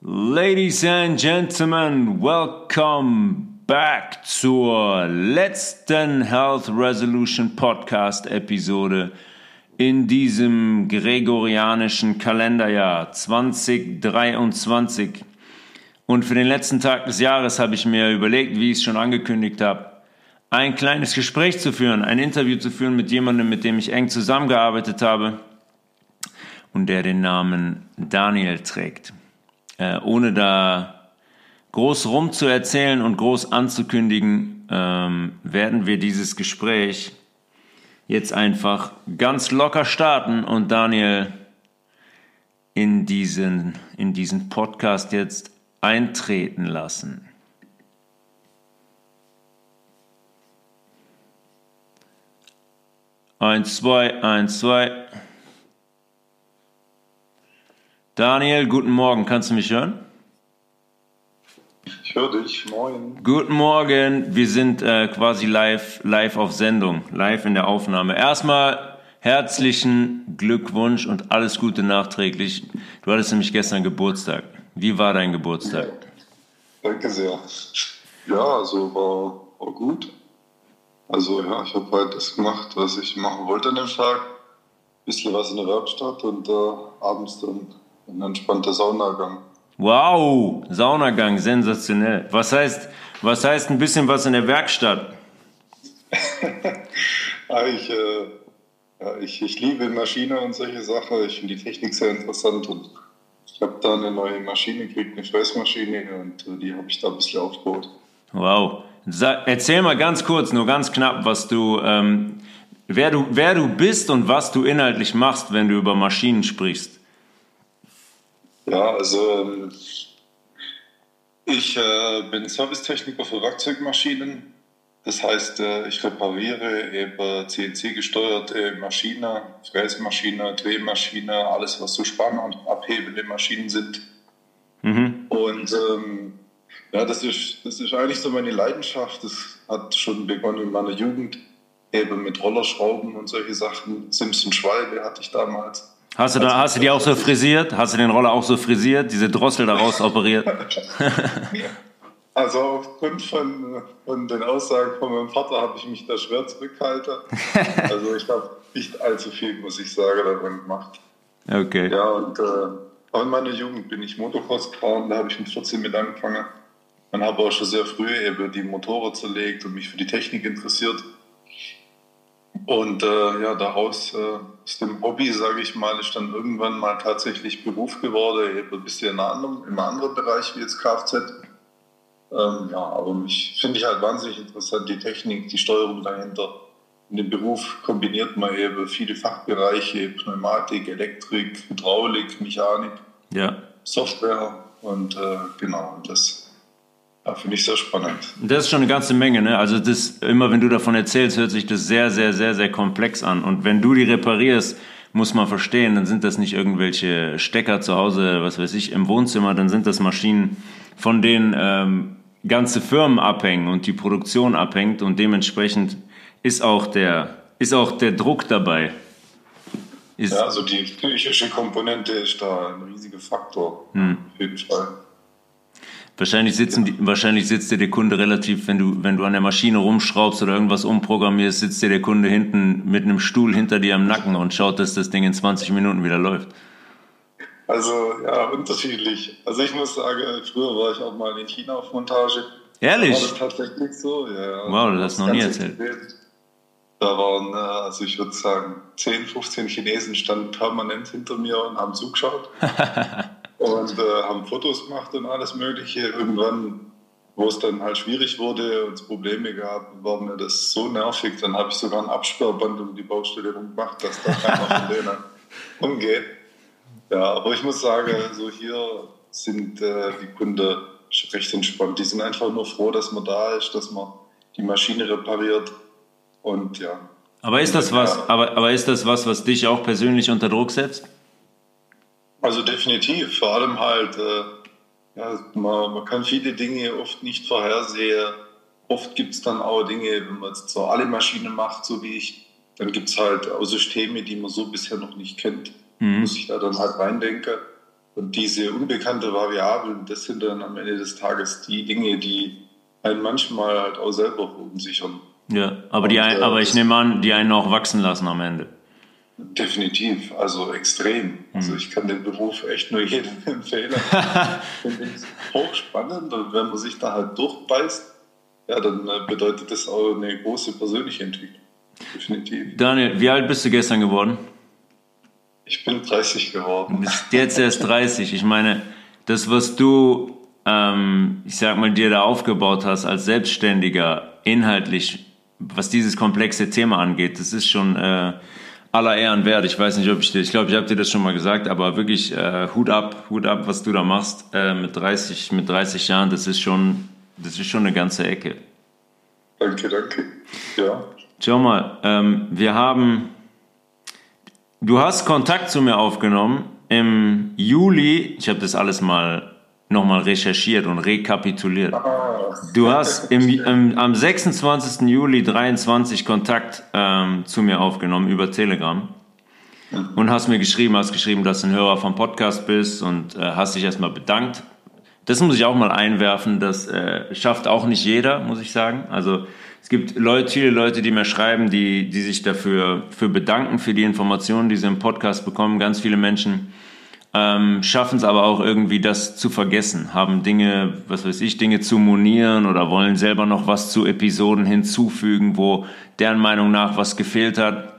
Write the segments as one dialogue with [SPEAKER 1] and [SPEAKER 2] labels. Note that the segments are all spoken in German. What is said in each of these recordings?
[SPEAKER 1] Ladies and Gentlemen, welcome back zur letzten Health Resolution Podcast Episode in diesem gregorianischen Kalenderjahr 2023. Und für den letzten Tag des Jahres habe ich mir überlegt, wie ich es schon angekündigt habe, ein kleines Gespräch zu führen, ein Interview zu führen mit jemandem, mit dem ich eng zusammengearbeitet habe und der den Namen Daniel trägt. Äh, ohne da groß rumzuerzählen und groß anzukündigen, ähm, werden wir dieses Gespräch jetzt einfach ganz locker starten und Daniel in diesen, in diesen Podcast jetzt eintreten lassen. Eins, zwei, eins, zwei. Daniel, guten Morgen. Kannst du mich hören?
[SPEAKER 2] Ich höre dich. Moin.
[SPEAKER 1] Guten Morgen. Wir sind äh, quasi live, live auf Sendung, live in der Aufnahme. Erstmal herzlichen Glückwunsch und alles Gute nachträglich. Du hattest nämlich gestern Geburtstag. Wie war dein Geburtstag?
[SPEAKER 2] Danke sehr. Ja, also war, war gut. Also ja, ich habe halt das gemacht, was ich machen wollte an dem Tag. Ein bisschen was in der Werkstatt und äh, abends dann ein entspannter Saunagang.
[SPEAKER 1] Wow, Saunagang, sensationell. Was heißt, was heißt ein bisschen was in der Werkstatt?
[SPEAKER 2] ja, ich, äh, ja, ich, ich liebe Maschine und solche Sachen. Ich finde die Technik sehr interessant und ich habe da eine neue Maschine gekriegt, eine Fräsmaschine und äh, die habe ich da ein bisschen aufgebaut.
[SPEAKER 1] Wow. Sag, erzähl mal ganz kurz, nur ganz knapp, was du, ähm, wer du, wer du bist und was du inhaltlich machst, wenn du über Maschinen sprichst.
[SPEAKER 2] Ja, also ähm, ich äh, bin Servicetechniker für Werkzeugmaschinen. Das heißt, äh, ich repariere eben CNC-gesteuerte Maschinen, Fräsmaschine, Drehmaschine, alles, was so spannabhebende Maschinen sind. Mhm. Und ähm, ja, das ist, das ist eigentlich so meine Leidenschaft. Das hat schon begonnen in meiner Jugend, eben mit Rollerschrauben und solche Sachen. Simpson Schwalbe hatte ich damals.
[SPEAKER 1] Hast du, da, hast du die auch so frisiert? Hast du den Roller auch so frisiert? Diese Drossel daraus operiert?
[SPEAKER 2] Also aufgrund von, von den Aussagen von meinem Vater habe ich mich da schwer zurückgehalten. Also ich habe nicht allzu viel, muss ich sagen, darin gemacht.
[SPEAKER 1] Okay.
[SPEAKER 2] Ja, und äh, in meiner Jugend bin ich Motocross gefahren, da habe ich mit 14 mit angefangen. Man habe auch schon sehr früh eben die Motoren zerlegt und mich für die Technik interessiert. Und äh, ja, daraus äh, aus dem Hobby, sage ich mal, ist dann irgendwann mal tatsächlich Beruf geworden, eben ein bisschen in einem anderen, in einem anderen Bereich wie jetzt Kfz. Ähm, ja, aber mich finde ich halt wahnsinnig interessant, die Technik, die Steuerung dahinter. In dem Beruf kombiniert man eben viele Fachbereiche, Pneumatik, Elektrik, Hydraulik, Mechanik,
[SPEAKER 1] ja.
[SPEAKER 2] Software und äh, genau, das finde ich sehr spannend.
[SPEAKER 1] Das ist schon eine ganze Menge, ne? Also das, immer wenn du davon erzählst, hört sich das sehr, sehr, sehr, sehr komplex an. Und wenn du die reparierst, muss man verstehen, dann sind das nicht irgendwelche Stecker zu Hause, was weiß ich, im Wohnzimmer, dann sind das Maschinen, von denen ähm, ganze Firmen abhängen und die Produktion abhängt und dementsprechend ist auch der, ist auch der Druck dabei.
[SPEAKER 2] Ist ja, also die psychische Komponente ist da ein riesiger Faktor, hm. auf jeden Fall.
[SPEAKER 1] Wahrscheinlich, sitzen die, wahrscheinlich sitzt dir der Kunde relativ, wenn du, wenn du an der Maschine rumschraubst oder irgendwas umprogrammierst, sitzt dir der Kunde hinten mit einem Stuhl hinter dir am Nacken und schaut, dass das Ding in 20 Minuten wieder läuft.
[SPEAKER 2] Also, ja, unterschiedlich. Also, ich muss sagen, früher war ich auch mal in China auf Montage.
[SPEAKER 1] Ehrlich?
[SPEAKER 2] Da war das tatsächlich so, ja.
[SPEAKER 1] Wow, das hast du noch nie erzählt.
[SPEAKER 2] Da waren, äh, also ich würde sagen, 10, 15 Chinesen standen permanent hinter mir und haben zugeschaut. und äh, haben Fotos gemacht und alles Mögliche. Irgendwann, wo es dann halt schwierig wurde und es Probleme gab, war mir das so nervig. Dann habe ich sogar ein Absperrband um die Baustelle gemacht, dass da keiner von denen umgeht. Ja, aber ich muss sagen, so hier sind äh, die Kunden recht entspannt. Die sind einfach nur froh, dass man da ist, dass man die Maschine repariert und ja.
[SPEAKER 1] Aber ist das was, aber, aber ist das was, was dich auch persönlich unter Druck setzt?
[SPEAKER 2] Also definitiv, vor allem halt, äh, ja, man, man kann viele Dinge oft nicht vorhersehen. Oft gibt es dann auch Dinge, wenn man jetzt so alle Maschinen macht, so wie ich, dann gibt es halt auch Systeme, die man so bisher noch nicht kennt. Mhm. Muss ich da dann halt reindenken. Und diese unbekannte Variablen, das sind dann am Ende des Tages die Dinge, die einen manchmal halt auch selber verunsichern.
[SPEAKER 1] Ja, aber, die ein, äh, aber ich nehme an, die einen auch wachsen lassen am Ende.
[SPEAKER 2] Definitiv, also extrem. Also hm. ich kann den Beruf echt nur jedem empfehlen. ich finde es hochspannend und wenn man sich da halt durchbeißt, ja, dann äh, bedeutet das auch eine große persönliche Entwicklung. Definitiv.
[SPEAKER 1] Daniel, wie alt bist du gestern geworden?
[SPEAKER 2] Ich bin 30 geworden. Du
[SPEAKER 1] bist jetzt erst 30. Ich meine, das, was du, ähm, ich sag mal, dir da aufgebaut hast als Selbstständiger, inhaltlich, was dieses komplexe Thema angeht, das ist schon äh, aller Ehren wert. Ich weiß nicht, ob ich dir, ich glaube, ich habe dir das schon mal gesagt, aber wirklich äh, Hut ab, Hut ab, was du da machst äh, mit 30, mit 30 Jahren, das ist schon, das ist schon eine ganze Ecke.
[SPEAKER 2] Danke, danke. Ja.
[SPEAKER 1] Schau mal, ähm, wir haben, du hast Kontakt zu mir aufgenommen im Juli. Ich habe das alles mal nochmal recherchiert und rekapituliert. Du hast im, im, am 26. Juli 23 Kontakt ähm, zu mir aufgenommen über Telegram und hast mir geschrieben, hast geschrieben, dass du ein Hörer vom Podcast bist und äh, hast dich erstmal bedankt. Das muss ich auch mal einwerfen, das äh, schafft auch nicht jeder, muss ich sagen. Also es gibt Leute, viele Leute, die mir schreiben, die, die sich dafür für bedanken, für die Informationen, die sie im Podcast bekommen. Ganz viele Menschen ähm, schaffen es aber auch irgendwie, das zu vergessen, haben Dinge, was weiß ich, Dinge zu monieren oder wollen selber noch was zu Episoden hinzufügen, wo deren Meinung nach was gefehlt hat.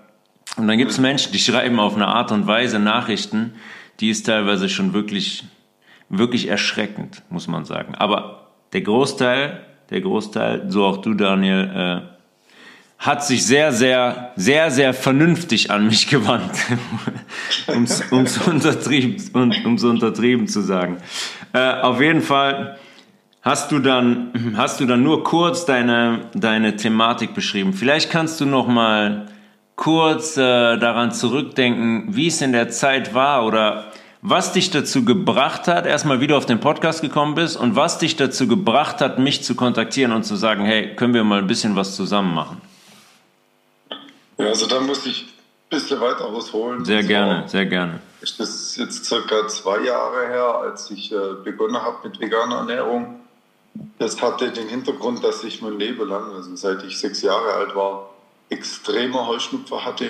[SPEAKER 1] Und dann gibt es Menschen, die schreiben auf eine Art und Weise Nachrichten, die ist teilweise schon wirklich, wirklich erschreckend, muss man sagen. Aber der Großteil, der Großteil, so auch du, Daniel, äh, hat sich sehr, sehr, sehr, sehr vernünftig an mich gewandt, um es untertrieben, um's untertrieben zu sagen. Äh, auf jeden Fall hast du dann, hast du dann nur kurz deine, deine Thematik beschrieben. Vielleicht kannst du noch mal kurz äh, daran zurückdenken, wie es in der Zeit war oder was dich dazu gebracht hat, erstmal wieder auf den Podcast gekommen bist und was dich dazu gebracht hat, mich zu kontaktieren und zu sagen, hey, können wir mal ein bisschen was zusammen machen?
[SPEAKER 2] Ja, also da muss ich ein bisschen weiter ausholen.
[SPEAKER 1] Sehr gerne, sehr gerne.
[SPEAKER 2] Das ist jetzt circa zwei Jahre her, als ich äh, begonnen habe mit veganer Ernährung. Das hatte den Hintergrund, dass ich mein Leben lang, also seit ich sechs Jahre alt war, extremer Heuschnupfer hatte.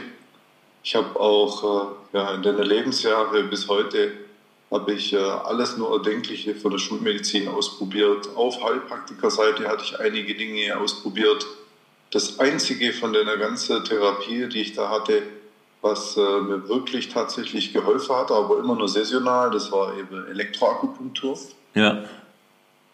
[SPEAKER 2] Ich habe auch äh, ja, in den Lebensjahren bis heute habe ich äh, alles nur Erdenkliche von der Schulmedizin ausprobiert. Auf Heilpraktikerseite hatte ich einige Dinge ausprobiert das Einzige von der ganzen Therapie, die ich da hatte, was äh, mir wirklich tatsächlich geholfen hat, aber immer nur saisonal, das war eben Elektroakupunktur.
[SPEAKER 1] Ja.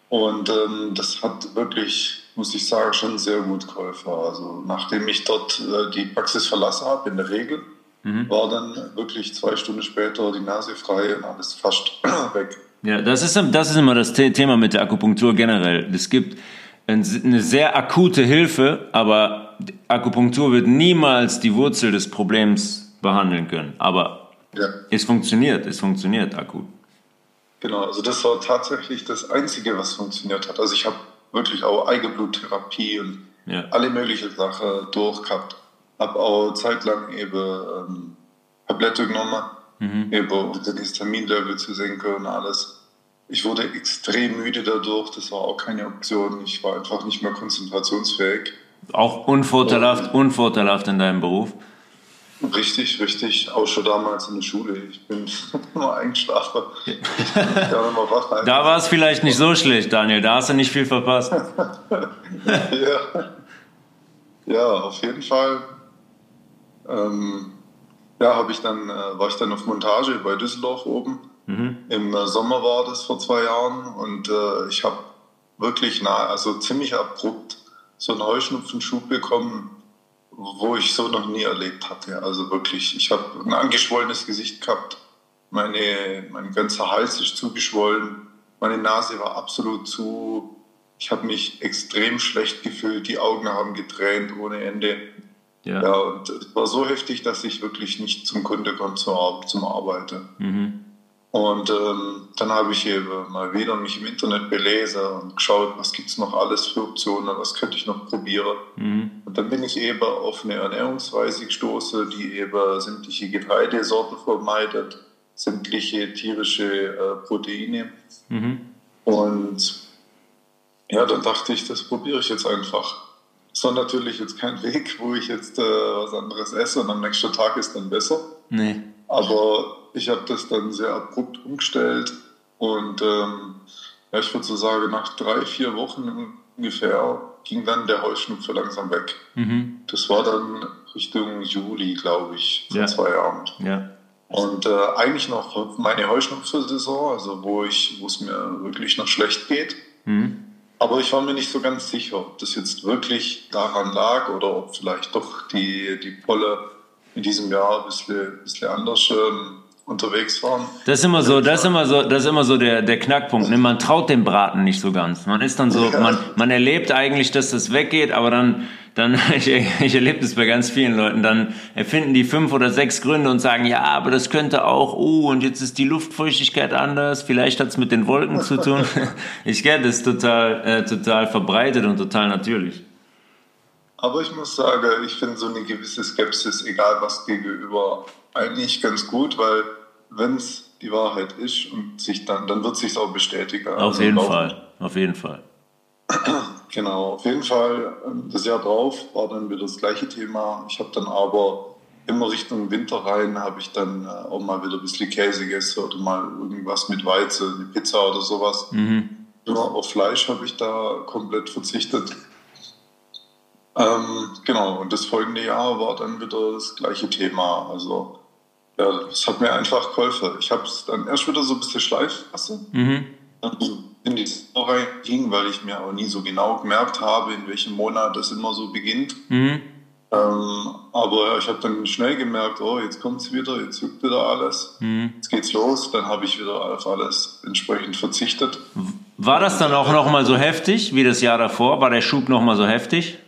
[SPEAKER 2] Und ähm, das hat wirklich, muss ich sagen, schon sehr gut geholfen. Also nachdem ich dort äh, die Praxis verlassen habe, in der Regel, mhm. war dann wirklich zwei Stunden später die Nase frei und alles fast weg.
[SPEAKER 1] Ja, das ist, das ist immer das Thema mit der Akupunktur generell. Es gibt eine sehr akute Hilfe, aber Akupunktur wird niemals die Wurzel des Problems behandeln können. Aber ja. es funktioniert, es funktioniert akut.
[SPEAKER 2] Genau, also das war tatsächlich das Einzige, was funktioniert hat. Also ich habe wirklich auch Eigenbluttherapie und ja. alle möglichen Sachen durchgehabt. Habe auch zeitlang eben ähm, Tablette genommen, mhm. eben um das Histaminlevel zu senken und alles. Ich wurde extrem müde dadurch, das war auch keine Option. Ich war einfach nicht mehr konzentrationsfähig.
[SPEAKER 1] Auch unvorteilhaft, unvorteilhaft in deinem Beruf?
[SPEAKER 2] Richtig, richtig. Auch schon damals in der Schule. Ich bin immer eingeschlafen. wach,
[SPEAKER 1] da war es vielleicht nicht so schlecht, Daniel. Da hast du nicht viel verpasst.
[SPEAKER 2] ja. ja, auf jeden Fall. Ähm, ja, habe ich dann, äh, war ich dann auf Montage bei Düsseldorf oben Mhm. Im äh, Sommer war das vor zwei Jahren und äh, ich habe wirklich nah, also ziemlich abrupt so einen Heuschnupfenschub bekommen, wo ich so noch nie erlebt hatte. Also wirklich, ich habe ein angeschwollenes Gesicht gehabt, meine, mein ganzer Hals ist zugeschwollen, meine Nase war absolut zu, ich habe mich extrem schlecht gefühlt, die Augen haben getränt ohne Ende. Ja. ja und es war so heftig, dass ich wirklich nicht zum Kunde konnte zum Arbeiten. Mhm. Und ähm, dann habe ich eben mal wieder mich im Internet belesen und geschaut, was gibt es noch alles für Optionen, was könnte ich noch probieren. Mhm. Und dann bin ich eben auf eine Ernährungsweise gestoßen, die eben sämtliche Getreidesorten vermeidet, sämtliche tierische äh, Proteine. Mhm. Und ja, dann dachte ich, das probiere ich jetzt einfach. Es war natürlich jetzt kein Weg, wo ich jetzt äh, was anderes esse und am nächsten Tag ist dann besser. Nee. Aber ich habe das dann sehr abrupt umgestellt und ähm, ja, ich würde so sagen, nach drei, vier Wochen ungefähr ging dann der Heuschnupfen langsam weg. Mhm. Das war dann Richtung Juli, glaube ich, vor ja. zwei Jahren. Ja. Und äh, eigentlich noch meine Heuschnupfen-Saison, also wo ich, wo es mir wirklich noch schlecht geht. Mhm. Aber ich war mir nicht so ganz sicher, ob das jetzt wirklich daran lag oder ob vielleicht doch die, die Polle in diesem Jahr ein bisschen, ein bisschen anders ähm, unterwegs waren.
[SPEAKER 1] Das ist immer so, das ist immer so, das ist immer so der, der Knackpunkt. Ne? Man traut dem Braten nicht so ganz. Man ist dann so, ja. man, man erlebt eigentlich, dass das weggeht, aber dann, dann, ich, ich erlebe das bei ganz vielen Leuten, dann erfinden die fünf oder sechs Gründe und sagen, ja, aber das könnte auch, oh, und jetzt ist die Luftfeuchtigkeit anders, vielleicht hat es mit den Wolken zu tun. Ich kenne das total, äh, total verbreitet und total natürlich.
[SPEAKER 2] Aber ich muss sagen, ich finde so eine gewisse Skepsis, egal was gegenüber, eigentlich ganz gut, weil wenn es die Wahrheit ist und sich dann, dann wird sich auch bestätigen.
[SPEAKER 1] Auf also jeden Fall, auf jeden Fall.
[SPEAKER 2] Genau, auf jeden Fall. Ähm, das Jahr drauf war dann wieder das gleiche Thema. Ich habe dann aber immer Richtung Winter rein, habe ich dann äh, auch mal wieder ein bisschen Käse gegessen oder mal irgendwas mit Weizen, eine Pizza oder sowas. Mhm. Immer auf Fleisch habe ich da komplett verzichtet. Ähm, genau, und das folgende Jahr war dann wieder das gleiche Thema. Also ja, das hat mir einfach geholfen. Ich habe es dann erst wieder so ein bisschen schleifen lassen. Mhm. Dann in die Saison reinging, weil ich mir auch nie so genau gemerkt habe, in welchem Monat das immer so beginnt. Mhm. Ähm, aber ich habe dann schnell gemerkt, oh, jetzt kommt es wieder, jetzt juckt wieder alles, mhm. jetzt geht's los. Dann habe ich wieder auf alles entsprechend verzichtet.
[SPEAKER 1] War das dann auch noch mal so heftig wie das Jahr davor? War der Schub noch mal so heftig?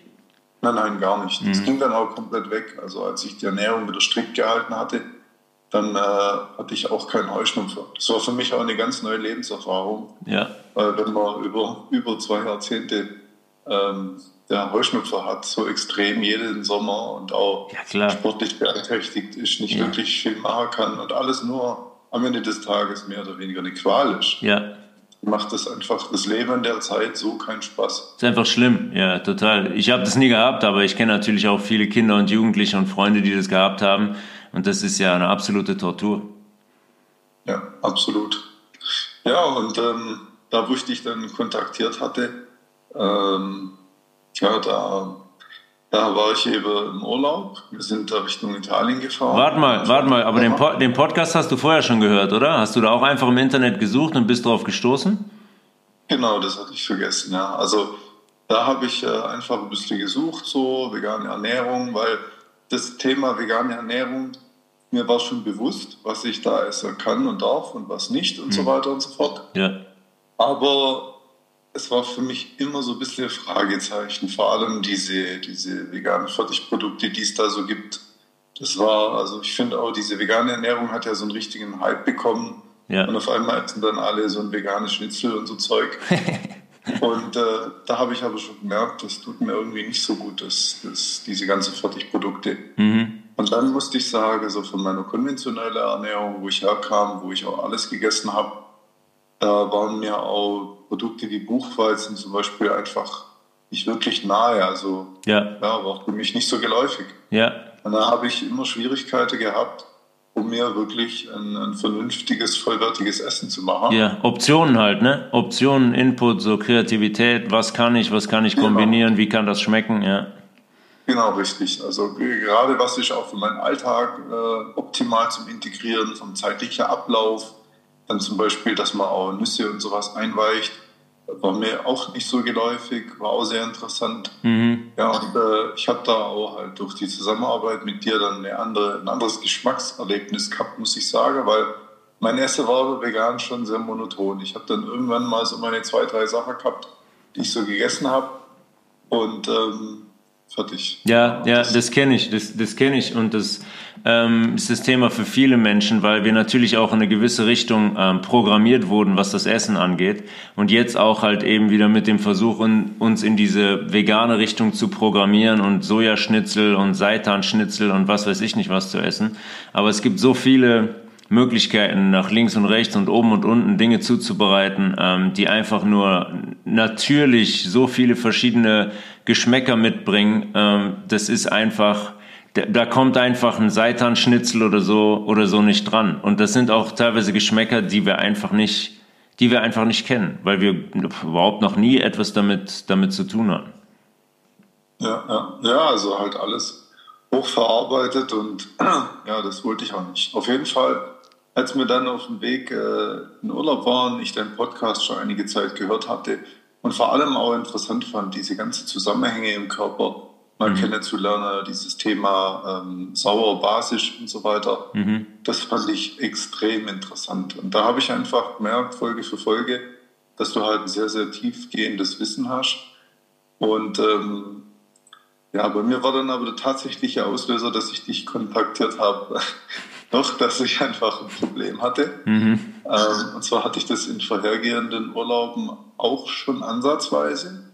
[SPEAKER 2] Nein, nein, gar nicht. Das mhm. ging dann auch komplett weg. Also als ich die Ernährung wieder strikt gehalten hatte, dann äh, hatte ich auch keinen Heuschnupfen. Das war für mich auch eine ganz neue Lebenserfahrung. Ja. Weil wenn man über, über zwei Jahrzehnte ähm, der Heuschnupfen hat, so extrem jeden Sommer und auch ja, sportlich beeinträchtigt ist, nicht ja. wirklich viel machen kann und alles nur am Ende des Tages mehr oder weniger eine Qual ist. Ja. Macht das einfach das Leben der Zeit so keinen Spaß.
[SPEAKER 1] Ist einfach schlimm, ja, total. Ich habe das nie gehabt, aber ich kenne natürlich auch viele Kinder und Jugendliche und Freunde, die das gehabt haben. Und das ist ja eine absolute Tortur.
[SPEAKER 2] Ja, absolut. Ja, und ähm, da, wo ich dich dann kontaktiert hatte, ähm, ja, da, da war ich eben im Urlaub. Wir sind da Richtung Italien gefahren.
[SPEAKER 1] Warte mal, warte mal, aber den, po den Podcast hast du vorher schon gehört, oder? Hast du da auch einfach im Internet gesucht und bist drauf gestoßen?
[SPEAKER 2] Genau, das hatte ich vergessen, ja. Also da habe ich äh, einfach ein bisschen gesucht, so vegane Ernährung, weil das Thema vegane Ernährung, mir war schon bewusst, was ich da essen kann und darf und was nicht und mhm. so weiter und so fort. Ja. Aber es war für mich immer so ein bisschen Fragezeichen, vor allem diese, diese veganen Fertigprodukte, die es da so gibt. Das war, also ich finde auch, diese vegane Ernährung hat ja so einen richtigen Hype bekommen. Ja. Und auf einmal essen dann alle so ein veganes Schnitzel und so Zeug. Und äh, da habe ich aber schon gemerkt, das tut mir irgendwie nicht so gut, dass, dass diese ganzen Fertigprodukte. Mhm. Und dann musste ich sagen, so von meiner konventionellen Ernährung, wo ich herkam, wo ich auch alles gegessen habe, da waren mir auch Produkte wie Buchweizen zum Beispiel einfach nicht wirklich nahe. Also ja. ja war für mich nicht so geläufig. Ja. Und da habe ich immer Schwierigkeiten gehabt, um mir wirklich ein, ein, vernünftiges, vollwertiges Essen zu machen.
[SPEAKER 1] Ja, Optionen halt, ne? Optionen, Input, so Kreativität, was kann ich, was kann ich genau. kombinieren, wie kann das schmecken, ja.
[SPEAKER 2] Genau, richtig. Also gerade was ich auch für meinen Alltag äh, optimal zum Integrieren, vom zeitlichen Ablauf, dann zum Beispiel, dass man auch Nüsse und sowas einweicht, war mir auch nicht so geläufig, war auch sehr interessant. Mhm. Ja, und äh, ich habe da auch halt durch die Zusammenarbeit mit dir dann eine andere, ein anderes Geschmackserlebnis gehabt, muss ich sagen, weil mein Essen war vegan schon sehr monoton. Ich habe dann irgendwann mal so meine zwei, drei Sachen gehabt, die ich so gegessen habe. Und ähm, fertig.
[SPEAKER 1] Ja, ja, das kenne ich, das, das kenne ich und das ähm, ist das Thema für viele Menschen, weil wir natürlich auch in eine gewisse Richtung ähm, programmiert wurden, was das Essen angeht und jetzt auch halt eben wieder mit dem Versuch, uns in diese vegane Richtung zu programmieren und Sojaschnitzel und Seitanschnitzel und was weiß ich nicht was zu essen. Aber es gibt so viele Möglichkeiten nach links und rechts und oben und unten Dinge zuzubereiten, ähm, die einfach nur natürlich so viele verschiedene Geschmäcker mitbringen. Ähm, das ist einfach, da, kommt einfach ein Seitanschnitzel oder so oder so nicht dran. Und das sind auch teilweise Geschmäcker, die wir einfach nicht, die wir einfach nicht kennen, weil wir überhaupt noch nie etwas damit, damit zu tun hatten.
[SPEAKER 2] Ja, ja, ja, also halt alles hochverarbeitet und ja, das wollte ich auch nicht. Auf jeden Fall als wir dann auf dem Weg äh, in Urlaub waren, ich den Podcast schon einige Zeit gehört hatte und vor allem auch interessant fand, diese ganzen Zusammenhänge im Körper mal mhm. kennenzulernen, dieses Thema ähm, sauer, basisch und so weiter. Mhm. Das fand ich extrem interessant. Und da habe ich einfach gemerkt, Folge für Folge, dass du halt ein sehr, sehr tiefgehendes Wissen hast. Und ähm, ja, bei mir war dann aber der tatsächliche Auslöser, dass ich dich kontaktiert habe, doch, dass ich einfach ein Problem hatte. Mhm. Ähm, und zwar hatte ich das in vorhergehenden Urlauben auch schon ansatzweise.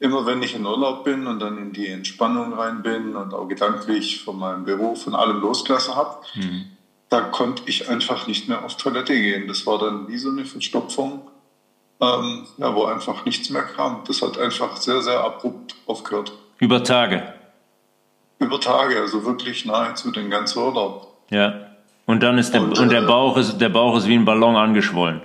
[SPEAKER 2] Immer wenn ich in Urlaub bin und dann in die Entspannung rein bin und auch gedanklich von meinem Beruf und allem losgelassen habe, mhm. da konnte ich einfach nicht mehr auf Toilette gehen. Das war dann wie so eine Verstopfung, ähm, ja, wo einfach nichts mehr kam. Das hat einfach sehr, sehr abrupt aufgehört.
[SPEAKER 1] Über Tage?
[SPEAKER 2] Über Tage, also wirklich nahezu den ganzen Urlaub.
[SPEAKER 1] Ja. Und dann ist der, und, und der, äh, Bauch ist, der Bauch ist wie ein Ballon angeschwollen.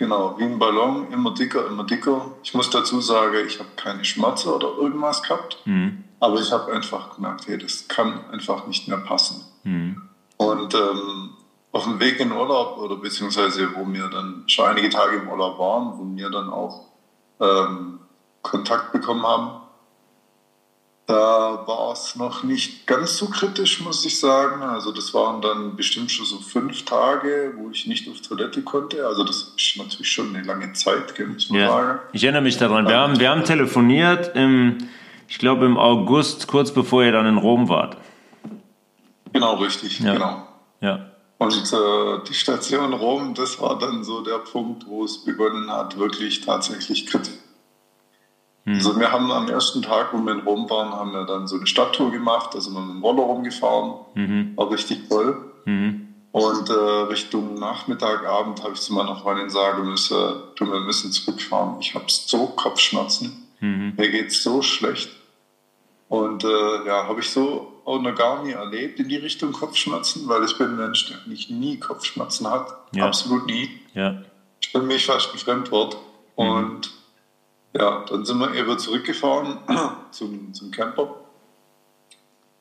[SPEAKER 2] Genau, wie ein Ballon, immer dicker, immer dicker. Ich muss dazu sagen, ich habe keine Schmerzen oder irgendwas gehabt, mhm. aber ich habe einfach gemerkt, hey, das kann einfach nicht mehr passen. Mhm. Und ähm, auf dem Weg in Urlaub oder beziehungsweise wo wir dann schon einige Tage im Urlaub waren, wo wir dann auch ähm, Kontakt bekommen haben, da war es noch nicht ganz so kritisch, muss ich sagen. Also das waren dann bestimmt schon so fünf Tage, wo ich nicht auf Toilette konnte. Also das ist natürlich schon eine lange Zeit, muss man
[SPEAKER 1] ja.
[SPEAKER 2] sagen.
[SPEAKER 1] Ich erinnere mich daran. Wir haben, wir haben telefoniert, im, ich glaube im August, kurz bevor ihr dann in Rom wart.
[SPEAKER 2] Genau, richtig,
[SPEAKER 1] ja.
[SPEAKER 2] genau.
[SPEAKER 1] Ja.
[SPEAKER 2] Und äh, die Station Rom, das war dann so der Punkt, wo es begonnen hat, wirklich tatsächlich kritisch. Also wir haben am ersten Tag, wo wir in Rom waren, haben wir dann so eine Stadttour gemacht, also mit dem Roller rumgefahren, mhm. war richtig toll. Mhm. Und äh, Richtung Nachmittag, Abend habe ich zu meiner Freundin sagen müssen, du, wir müssen zurückfahren. Ich habe so Kopfschmerzen. Mhm. Mir geht so schlecht. Und äh, ja, habe ich so auch noch gar nie erlebt in die Richtung Kopfschmerzen, weil ich bin ein Mensch, der nicht nie Kopfschmerzen hat. Ja. Absolut nie.
[SPEAKER 1] Ja.
[SPEAKER 2] Ich bin mich fast ein Fremdwort. Mhm. Und ja, dann sind wir eben zurückgefahren zum, zum Camper.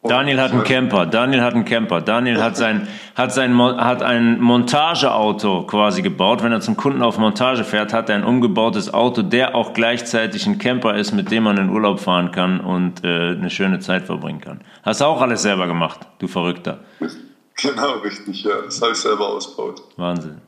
[SPEAKER 1] Und Daniel hat einen Camper, Daniel hat einen Camper, Daniel hat sein, hat sein, hat ein Montageauto quasi gebaut. Wenn er zum Kunden auf Montage fährt, hat er ein umgebautes Auto, der auch gleichzeitig ein Camper ist, mit dem man in Urlaub fahren kann und äh, eine schöne Zeit verbringen kann. Hast du auch alles selber gemacht, du Verrückter.
[SPEAKER 2] Genau, richtig, ja. Das habe ich selber ausgebaut.
[SPEAKER 1] Wahnsinn.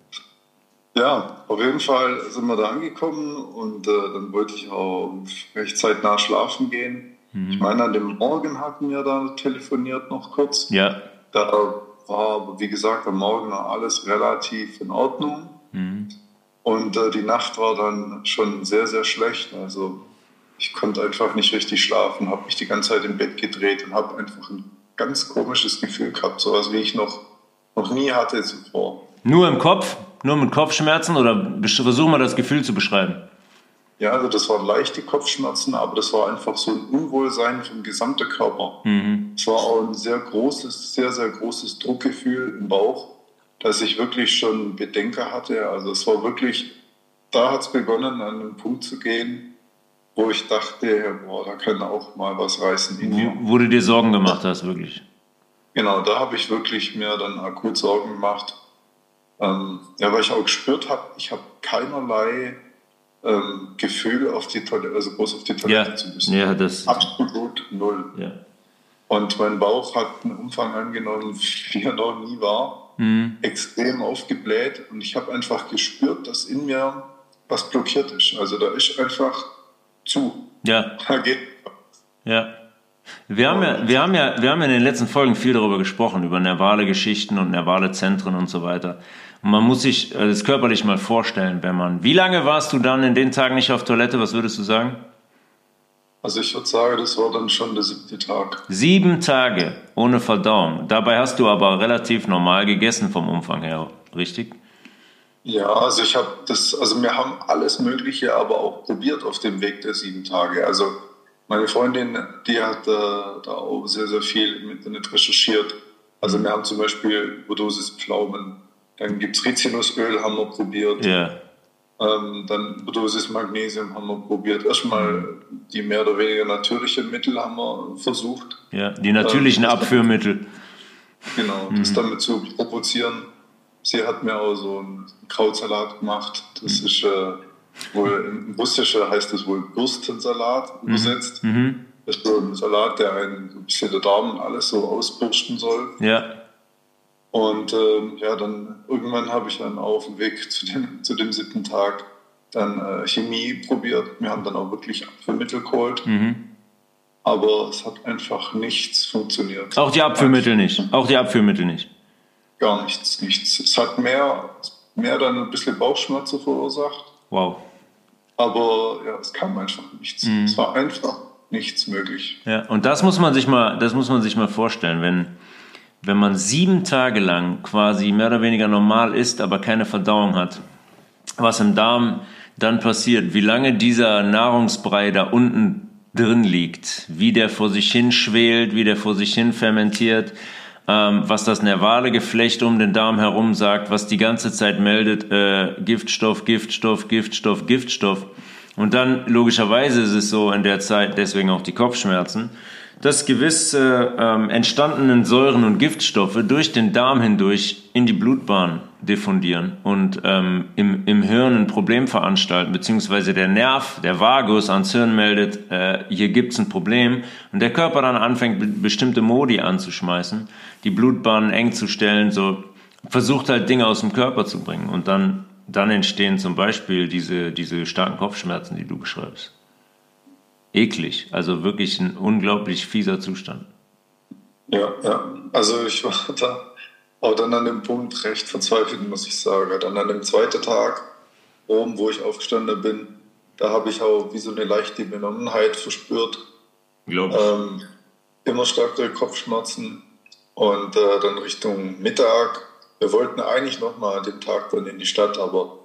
[SPEAKER 2] Ja, auf jeden Fall sind wir da angekommen und äh, dann wollte ich auch recht zeitnah schlafen gehen. Mhm. Ich meine, an dem Morgen hatten wir da telefoniert noch kurz.
[SPEAKER 1] Ja.
[SPEAKER 2] Da war aber, wie gesagt, am Morgen alles relativ in Ordnung. Mhm. Und äh, die Nacht war dann schon sehr, sehr schlecht. Also ich konnte einfach nicht richtig schlafen, habe mich die ganze Zeit im Bett gedreht und habe einfach ein ganz komisches Gefühl gehabt, sowas wie ich noch, noch nie hatte zuvor.
[SPEAKER 1] Nur im Kopf? Nur mit Kopfschmerzen oder versuchen wir das Gefühl zu beschreiben?
[SPEAKER 2] Ja, also das waren leichte Kopfschmerzen, aber das war einfach so ein Unwohlsein vom gesamten Körper. Mhm. Es war auch ein sehr großes, sehr, sehr großes Druckgefühl im Bauch, dass ich wirklich schon Bedenker hatte. Also es war wirklich, da hat es begonnen, an einen Punkt zu gehen, wo ich dachte, boah, da kann auch mal was reißen in mir.
[SPEAKER 1] Wo, wo du dir Sorgen gemacht hast, wirklich?
[SPEAKER 2] Genau, da habe ich wirklich mir dann akut Sorgen gemacht ähm, ja, weil ich auch gespürt habe, ich habe keinerlei ähm, Gefühl, auf die Toilette, also groß auf die Toilette
[SPEAKER 1] ja.
[SPEAKER 2] zu müssen.
[SPEAKER 1] Ja, das
[SPEAKER 2] Absolut null.
[SPEAKER 1] Ja.
[SPEAKER 2] Und mein Bauch hat einen Umfang angenommen, wie er noch nie war. Mhm. Extrem aufgebläht. Und ich habe einfach gespürt, dass in mir was blockiert ist. Also da ist einfach zu.
[SPEAKER 1] Ja.
[SPEAKER 2] Da geht.
[SPEAKER 1] Ja. Wir haben, ja, wir, haben ja, wir haben ja in den letzten Folgen viel darüber gesprochen, über nervale Geschichten und nervale Zentren und so weiter. Und man muss sich äh, das körperlich mal vorstellen, wenn man. Wie lange warst du dann in den Tagen nicht auf Toilette? Was würdest du sagen?
[SPEAKER 2] Also ich würde sagen, das war dann schon der siebte Tag.
[SPEAKER 1] Sieben Tage ohne Verdauung. Dabei hast du aber relativ normal gegessen vom Umfang her, richtig?
[SPEAKER 2] Ja, also ich habe das, also wir haben alles Mögliche aber auch probiert auf dem Weg der sieben Tage. Also meine Freundin, die hat äh, da auch sehr, sehr viel im Internet recherchiert. Also wir haben zum Beispiel Überdosis Pflaumen, dann gibt es Rizinusöl, haben wir probiert.
[SPEAKER 1] Ja.
[SPEAKER 2] Ähm, dann Überdosis Magnesium haben wir probiert. Erstmal die mehr oder weniger natürlichen Mittel haben wir versucht.
[SPEAKER 1] Ja, die natürlichen ähm, Abführmittel.
[SPEAKER 2] Genau, das mhm. damit zu provozieren. Sie hat mir auch so einen Krautsalat gemacht. Das mhm. ist äh, wohl im Russischen heißt es wohl Bürstensalat mhm. übersetzt. Mhm. Das ist so ein Salat, der einen ein bisschen der Darm alles so ausbürsten soll.
[SPEAKER 1] Ja.
[SPEAKER 2] Und ähm, ja, dann irgendwann habe ich dann auf dem Weg zu dem, zu dem siebten Tag dann äh, Chemie probiert. Wir haben dann auch wirklich Abführmittel geholt. Mhm. Aber es hat einfach nichts funktioniert.
[SPEAKER 1] Auch die Abführmittel nicht. Auch die Abführmittel nicht.
[SPEAKER 2] Gar nichts, nichts. Es hat mehr, mehr dann ein bisschen Bauchschmerzen verursacht.
[SPEAKER 1] Wow.
[SPEAKER 2] Aber ja, es kam einfach nichts. Mhm. Es war einfach nichts möglich.
[SPEAKER 1] Ja, und das muss man sich mal, das muss man sich mal vorstellen, wenn wenn man sieben Tage lang quasi mehr oder weniger normal isst, aber keine Verdauung hat, was im Darm dann passiert, wie lange dieser Nahrungsbrei da unten drin liegt, wie der vor sich hin schwelt, wie der vor sich hin fermentiert, ähm, was das nervale Geflecht um den Darm herum sagt, was die ganze Zeit meldet, äh, Giftstoff, Giftstoff, Giftstoff, Giftstoff. Und dann logischerweise ist es so in der Zeit, deswegen auch die Kopfschmerzen, dass gewisse ähm, entstandenen Säuren und Giftstoffe durch den Darm hindurch in die Blutbahn diffundieren und ähm, im, im Hirn ein Problem veranstalten, beziehungsweise der Nerv, der Vagus ans Hirn meldet, äh, hier gibt's ein Problem und der Körper dann anfängt, bestimmte Modi anzuschmeißen, die Blutbahnen eng zu stellen, so versucht halt Dinge aus dem Körper zu bringen und dann, dann entstehen zum Beispiel diese, diese starken Kopfschmerzen, die du beschreibst eklig. Also wirklich ein unglaublich fieser Zustand.
[SPEAKER 2] Ja, ja. Also ich war da auch dann an dem Punkt recht verzweifelt, muss ich sagen. Dann an dem zweiten Tag oben, wo ich aufgestanden bin, da habe ich auch wie so eine leichte Benommenheit verspürt.
[SPEAKER 1] Glaube ähm,
[SPEAKER 2] immer stärkere Kopfschmerzen und äh, dann Richtung Mittag. Wir wollten eigentlich noch mal an dem Tag dann in die Stadt, aber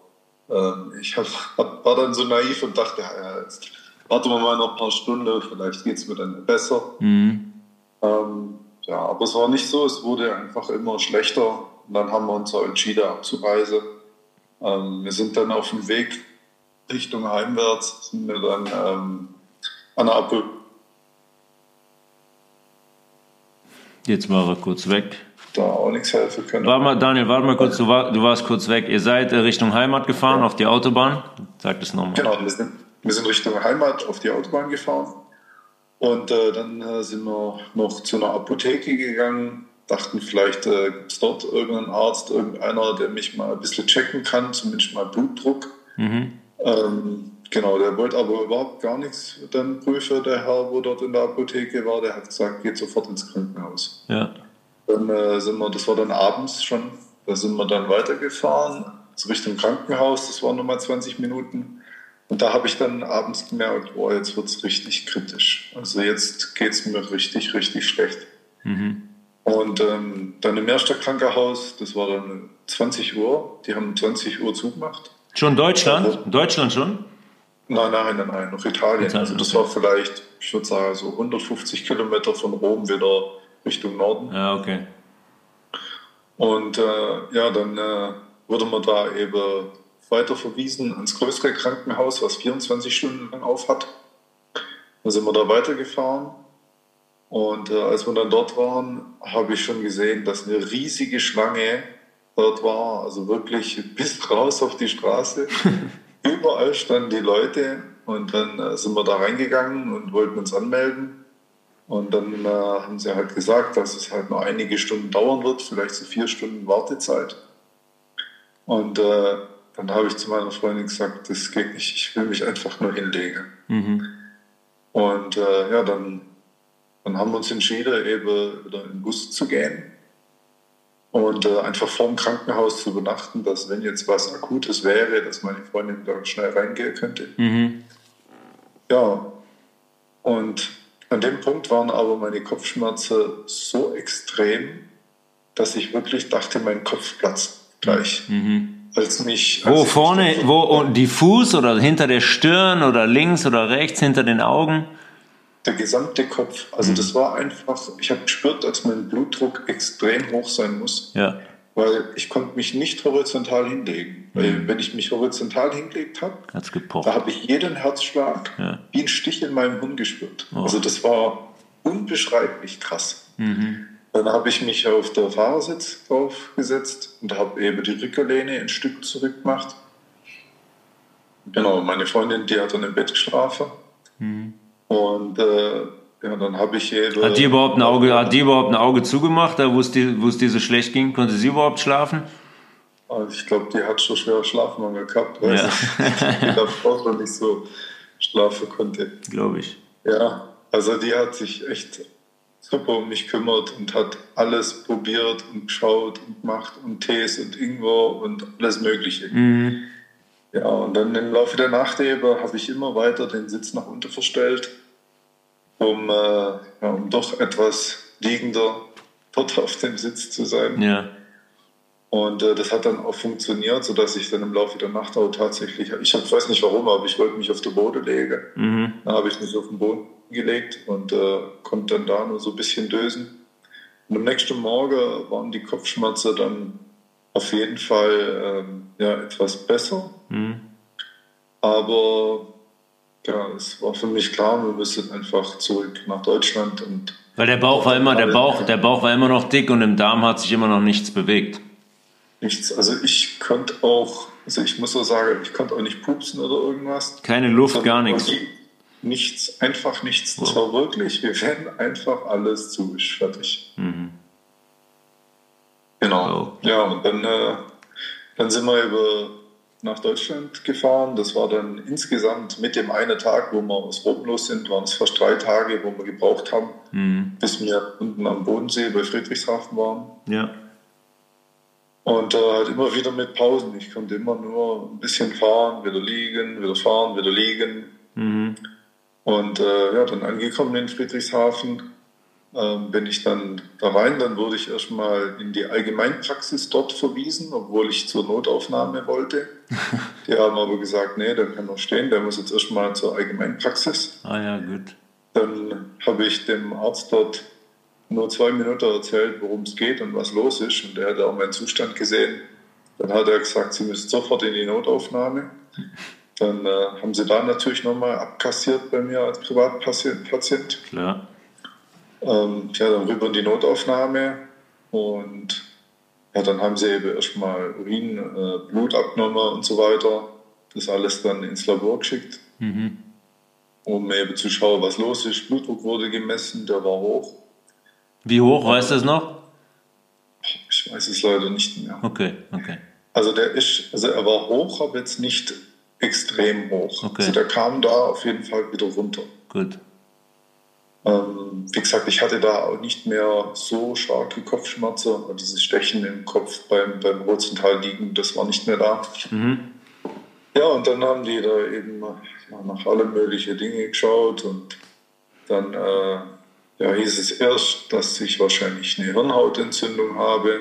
[SPEAKER 2] ähm, ich hab, hab, war dann so naiv und dachte, ja, jetzt warten wir mal noch ein paar Stunden, vielleicht geht es mir dann besser. Mhm. Ähm, ja, aber es war nicht so, es wurde einfach immer schlechter. Und dann haben wir uns auch entschieden abzureisen. Ähm, wir sind dann auf dem Weg Richtung heimwärts, sind wir dann ähm, an der Apple.
[SPEAKER 1] Jetzt war er kurz weg.
[SPEAKER 2] Da auch nichts helfen können.
[SPEAKER 1] Warte mal, Daniel, warte mal kurz, du, war, du warst kurz weg. Ihr seid äh, Richtung Heimat gefahren ja. auf die Autobahn? Sag das nochmal.
[SPEAKER 2] Genau, wir sind, wir sind Richtung Heimat auf die Autobahn gefahren und äh, dann äh, sind wir noch zu einer Apotheke gegangen, dachten vielleicht äh, gibt es dort irgendeinen Arzt, irgendeiner, der mich mal ein bisschen checken kann, zumindest mal Blutdruck. Mhm. Ähm, genau, der wollte aber überhaupt gar nichts dann prüfen, der Herr, wo dort in der Apotheke war, der hat gesagt, geht sofort ins Krankenhaus.
[SPEAKER 1] Ja.
[SPEAKER 2] Dann äh, sind wir, das war dann abends schon, da sind wir dann weitergefahren, so Richtung Krankenhaus, das waren nochmal 20 Minuten. Und da habe ich dann abends gemerkt, oh, jetzt wird es richtig kritisch. Also jetzt geht es mir richtig, richtig schlecht. Mhm. Und ähm, dann im Erster Krankenhaus, das war dann 20 Uhr, die haben 20 Uhr zugemacht.
[SPEAKER 1] Schon Deutschland? Also, Deutschland schon?
[SPEAKER 2] Nein, nein, nein, nein, noch Italien. Italien also das okay. war vielleicht, ich würde sagen, so 150 Kilometer von Rom wieder Richtung Norden.
[SPEAKER 1] Ja, okay.
[SPEAKER 2] Und äh, ja, dann äh, wurde man da eben weiter verwiesen ins größere Krankenhaus, was 24 Stunden lang auf hat. Dann sind wir da weitergefahren. Und äh, als wir dann dort waren, habe ich schon gesehen, dass eine riesige Schlange dort war. Also wirklich bis raus auf die Straße. Überall standen die Leute. Und dann äh, sind wir da reingegangen und wollten uns anmelden. Und dann äh, haben sie halt gesagt, dass es halt noch einige Stunden dauern wird, vielleicht so vier Stunden Wartezeit. Und äh, dann habe ich zu meiner Freundin gesagt, das geht nicht, ich will mich einfach nur hinlegen. Mhm. Und äh, ja, dann, dann haben wir uns entschieden, eben wieder in den Bus zu gehen und äh, einfach vorm Krankenhaus zu übernachten, dass wenn jetzt was Akutes wäre, dass meine Freundin da schnell reingehen könnte. Mhm. Ja, Und an dem Punkt waren aber meine Kopfschmerzen so extrem, dass ich wirklich dachte, mein Kopf platzt gleich. Mhm. Als mich,
[SPEAKER 1] als wo vorne, wo diffus oder hinter der Stirn oder links oder rechts hinter den Augen?
[SPEAKER 2] Der gesamte Kopf. Also mhm. das war einfach, ich habe gespürt, dass mein Blutdruck extrem hoch sein muss.
[SPEAKER 1] Ja.
[SPEAKER 2] Weil ich konnte mich nicht horizontal hinlegen. Mhm. Weil wenn ich mich horizontal hingelegt habe, da habe ich jeden Herzschlag ja. wie ein Stich in meinem Hirn gespürt. Oh. Also das war unbeschreiblich krass. Mhm. Dann habe ich mich auf der Fahrersitz draufgesetzt und habe eben die Rückerlehne ein Stück zurück gemacht. Genau, meine Freundin, die hat dann im Bett geschlafen. Mhm. Und äh, ja, dann habe ich eben.
[SPEAKER 1] Hat die überhaupt ein Auge, hat die überhaupt ein Auge zugemacht, wo es, die, wo es dir so schlecht ging? Konnte sie überhaupt schlafen?
[SPEAKER 2] Also ich glaube, die hat schon schwer Schlafmangel gehabt, weil ja. sie davor noch nicht so schlafen konnte.
[SPEAKER 1] Glaube ich.
[SPEAKER 2] Ja, also die hat sich echt super um mich kümmert und hat alles probiert und geschaut und gemacht und Tees und Ingwer und alles Mögliche. Mhm. Ja, und dann im Laufe der Nacht eben habe ich immer weiter den Sitz nach unten verstellt, um, äh, ja, um doch etwas liegender dort auf dem Sitz zu sein.
[SPEAKER 1] Ja.
[SPEAKER 2] Und äh, das hat dann auch funktioniert, sodass ich dann im Laufe der Nacht auch tatsächlich, ich weiß nicht warum, aber ich wollte mich auf den Boden legen. Mhm. Dann habe ich mich auf den Boden gelegt und äh, konnte dann da nur so ein bisschen dösen. Und am nächsten Morgen waren die Kopfschmerzen dann auf jeden Fall ähm, ja, etwas besser. Mhm. Aber ja, es war für mich klar, wir müssen einfach zurück nach Deutschland und
[SPEAKER 1] weil der Bauch war immer der Bauch, der Bauch war immer noch dick und im Darm hat sich immer noch nichts bewegt.
[SPEAKER 2] Nichts. Also ich konnte auch, also ich muss auch sagen, ich konnte auch nicht pupsen oder irgendwas.
[SPEAKER 1] Keine Luft, gar nichts.
[SPEAKER 2] Nichts, einfach nichts. Das war wirklich, wir werden einfach alles zu, ist fertig. Mhm. Genau. Oh. Ja, und dann, äh, dann sind wir über nach Deutschland gefahren. Das war dann insgesamt mit dem einen Tag, wo wir aus Rom los sind, waren es fast drei Tage, wo wir gebraucht haben, mhm. bis wir unten am Bodensee bei Friedrichshafen waren.
[SPEAKER 1] Ja.
[SPEAKER 2] Und äh, halt immer wieder mit Pausen. Ich konnte immer nur ein bisschen fahren, wieder liegen, wieder fahren, wieder liegen. Mhm. Und äh, ja, dann angekommen in Friedrichshafen, ähm, bin ich dann da rein, dann wurde ich erstmal in die Allgemeinpraxis dort verwiesen, obwohl ich zur Notaufnahme wollte. Die haben aber gesagt, nee, der kann noch stehen, der muss jetzt erstmal zur Allgemeinpraxis.
[SPEAKER 1] Ah ja, gut.
[SPEAKER 2] Dann habe ich dem Arzt dort nur zwei Minuten erzählt, worum es geht und was los ist. Und er hat auch meinen Zustand gesehen. Dann hat er gesagt, Sie müssen sofort in die Notaufnahme. Dann äh, haben sie da natürlich nochmal abkassiert bei mir als Privatpatient.
[SPEAKER 1] Klar.
[SPEAKER 2] Ähm, ja, dann rüber in die Notaufnahme und ja, dann haben sie eben erstmal Urin, äh, Blut abgenommen und so weiter. Das alles dann ins Labor geschickt, mhm. um eben zu schauen, was los ist. Blutdruck wurde gemessen, der war hoch.
[SPEAKER 1] Wie hoch, weißt du das noch?
[SPEAKER 2] Ich weiß es leider nicht mehr.
[SPEAKER 1] Okay, okay.
[SPEAKER 2] Also der ist, also er war hoch, aber jetzt nicht extrem hoch. Okay. Also der kam da auf jeden Fall wieder runter.
[SPEAKER 1] Gut.
[SPEAKER 2] Ähm, wie gesagt, ich hatte da auch nicht mehr so starke Kopfschmerzen und dieses Stechen im Kopf beim, beim horizontal liegen, das war nicht mehr da. Mhm. Ja, und dann haben die da eben nach alle möglichen Dinge geschaut und dann äh, ja, hieß es erst, dass ich wahrscheinlich eine Hirnhautentzündung habe.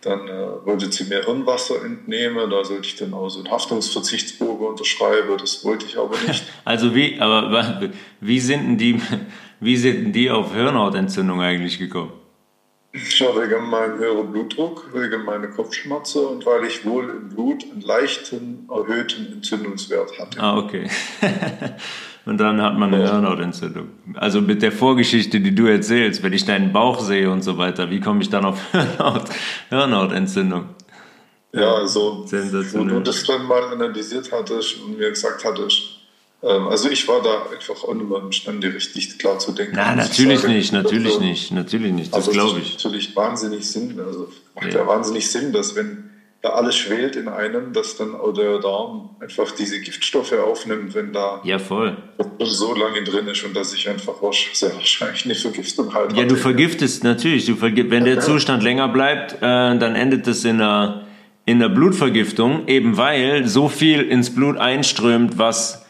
[SPEAKER 2] Dann äh, wollte sie mir Hirnwasser entnehmen, da sollte ich dann auch so einen Haftungsverzichtsbogen unterschreiben, das wollte ich aber nicht.
[SPEAKER 1] Also wie, aber wie sind denn die, wie sind die auf Hirnhautentzündung eigentlich gekommen?
[SPEAKER 2] Ja, wegen meinem höheren Blutdruck, wegen meiner Kopfschmerzen und weil ich wohl im Blut einen leichten, erhöhten Entzündungswert hatte.
[SPEAKER 1] Ah, okay. und dann hat man eine. Hirnhautentzündung. Also mit der Vorgeschichte, die du erzählst, wenn ich deinen Bauch sehe und so weiter, wie komme ich dann auf Hirnhaut, Hirnhautentzündung?
[SPEAKER 2] Ja, also, wo du das dann mal analysiert hattest und mir gesagt hattest, ähm, also ich war da einfach auch nicht mehr imstande, richtig klar zu denken.
[SPEAKER 1] Na, natürlich sage, nicht, natürlich also, nicht, natürlich nicht, das also glaube ich.
[SPEAKER 2] natürlich wahnsinnig Sinn, also macht ja. ja wahnsinnig Sinn, dass wenn da alles schwelt in einem, dass dann auch der Darm einfach diese Giftstoffe aufnimmt, wenn da
[SPEAKER 1] ja, voll.
[SPEAKER 2] so lange drin ist und dass ich einfach sehr wahrscheinlich eine Vergiftung halt
[SPEAKER 1] Ja, du vergiftest natürlich, du vergift, wenn der Zustand länger bleibt, äh, dann endet das in einer, in einer Blutvergiftung, eben weil so viel ins Blut einströmt, was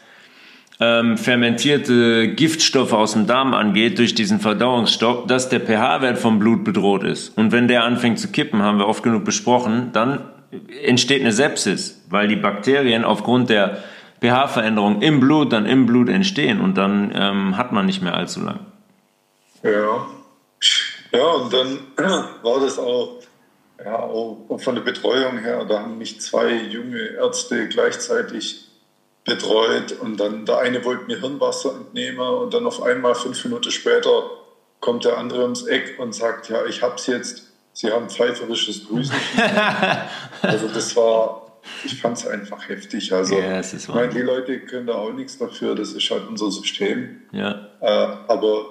[SPEAKER 1] ähm, fermentierte Giftstoffe aus dem Darm angeht, durch diesen Verdauungsstopp, dass der pH-Wert vom Blut bedroht ist. Und wenn der anfängt zu kippen, haben wir oft genug besprochen, dann entsteht eine Sepsis, weil die Bakterien aufgrund der pH-Veränderung im Blut dann im Blut entstehen und dann ähm, hat man nicht mehr allzu lang.
[SPEAKER 2] Ja. Ja, und dann war das auch, ja, auch von der Betreuung her, da haben mich zwei junge Ärzte gleichzeitig betreut und dann der eine wollte mir Hirnwasser entnehmen und dann auf einmal fünf Minuten später kommt der andere ums Eck und sagt, ja, ich hab's jetzt, Sie haben pfeiferisches Grüßen. also das war, ich fand es einfach heftig. Also ja, ich meine, die Leute können da auch nichts dafür, das ist halt unser System.
[SPEAKER 1] Ja.
[SPEAKER 2] Äh, aber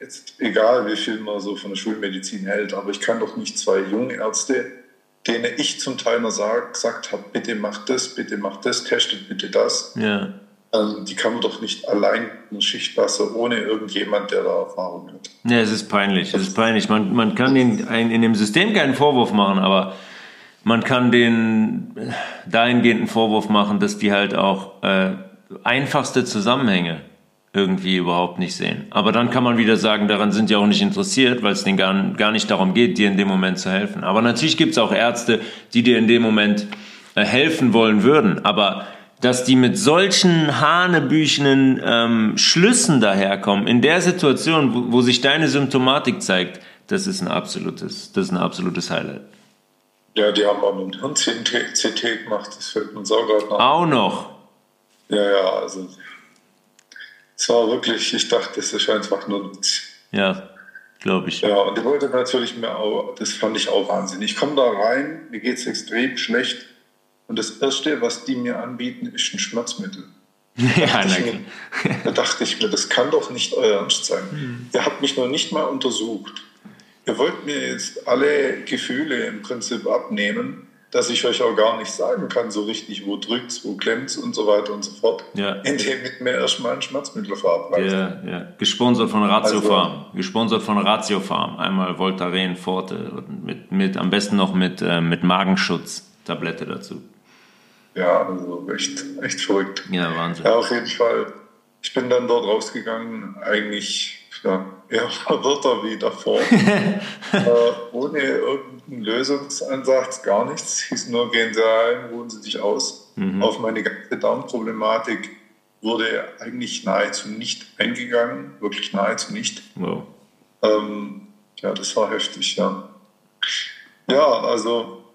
[SPEAKER 2] jetzt egal, wie viel man so von der Schulmedizin hält, aber ich kann doch nicht zwei junge Ärzte denen ich zum Teil mal sag, gesagt habe, bitte macht das, bitte macht das, testet bitte das.
[SPEAKER 1] Ja.
[SPEAKER 2] Ähm, die kann man doch nicht allein in Schichtwasser ohne irgendjemand, der da Erfahrung hat.
[SPEAKER 1] Ja, es ist peinlich. Es ist peinlich. Man, man kann den, ein, in dem System keinen Vorwurf machen, aber man kann den dahingehenden Vorwurf machen, dass die halt auch äh, einfachste Zusammenhänge irgendwie überhaupt nicht sehen. Aber dann kann man wieder sagen, daran sind die auch nicht interessiert, weil es denen gar, gar nicht darum geht, dir in dem Moment zu helfen. Aber natürlich gibt es auch Ärzte, die dir in dem Moment äh, helfen wollen würden. Aber dass die mit solchen hanebüchenen ähm, Schlüssen daherkommen, in der Situation, wo, wo sich deine Symptomatik zeigt, das ist ein absolutes, das ist ein absolutes Highlight.
[SPEAKER 2] Ja, die haben auch mit Hirn-CT gemacht, das fällt auch gerade
[SPEAKER 1] nach. Auch noch?
[SPEAKER 2] Ja, ja, also es war wirklich, ich dachte, das ist einfach nur Witz.
[SPEAKER 1] Ja, glaube ich.
[SPEAKER 2] Ja, und ich wollte natürlich mir auch, das fand ich auch wahnsinnig. Ich komme da rein, mir geht es extrem schlecht. Und das Erste, was die mir anbieten, ist ein Schmerzmittel.
[SPEAKER 1] Ja,
[SPEAKER 2] da, mir, da dachte ich mir, das kann doch nicht euer Ernst sein. Mhm. Ihr habt mich noch nicht mal untersucht. Ihr wollt mir jetzt alle Gefühle im Prinzip abnehmen dass ich euch auch gar nicht sagen kann, so richtig, wo drückt wo klemmt und so weiter und so fort.
[SPEAKER 1] Ja.
[SPEAKER 2] Indem mit mir erstmal ein Schmerzmittel verabreicht.
[SPEAKER 1] Ja, ja. Gesponsert von Ratio also, Farm. Gesponsert von Ratio Farm. Einmal Voltaren, Forte. Mit, mit, am besten noch mit, äh, mit Magenschutz-Tablette dazu.
[SPEAKER 2] Ja, also echt, echt verrückt.
[SPEAKER 1] Ja, Wahnsinn.
[SPEAKER 2] Ja, auf jeden Fall. Ich bin dann dort rausgegangen, eigentlich ja, eher verwirrter wie davor. äh, ohne irgendeinen Lösungsansatz, gar nichts. Hieß nur, gehen Sie heim, ruhen Sie sich aus. Mhm. Auf meine ganze Darmproblematik wurde eigentlich nahezu nicht eingegangen, wirklich nahezu nicht.
[SPEAKER 1] Wow.
[SPEAKER 2] Ähm, ja, das war heftig, ja. Ja, also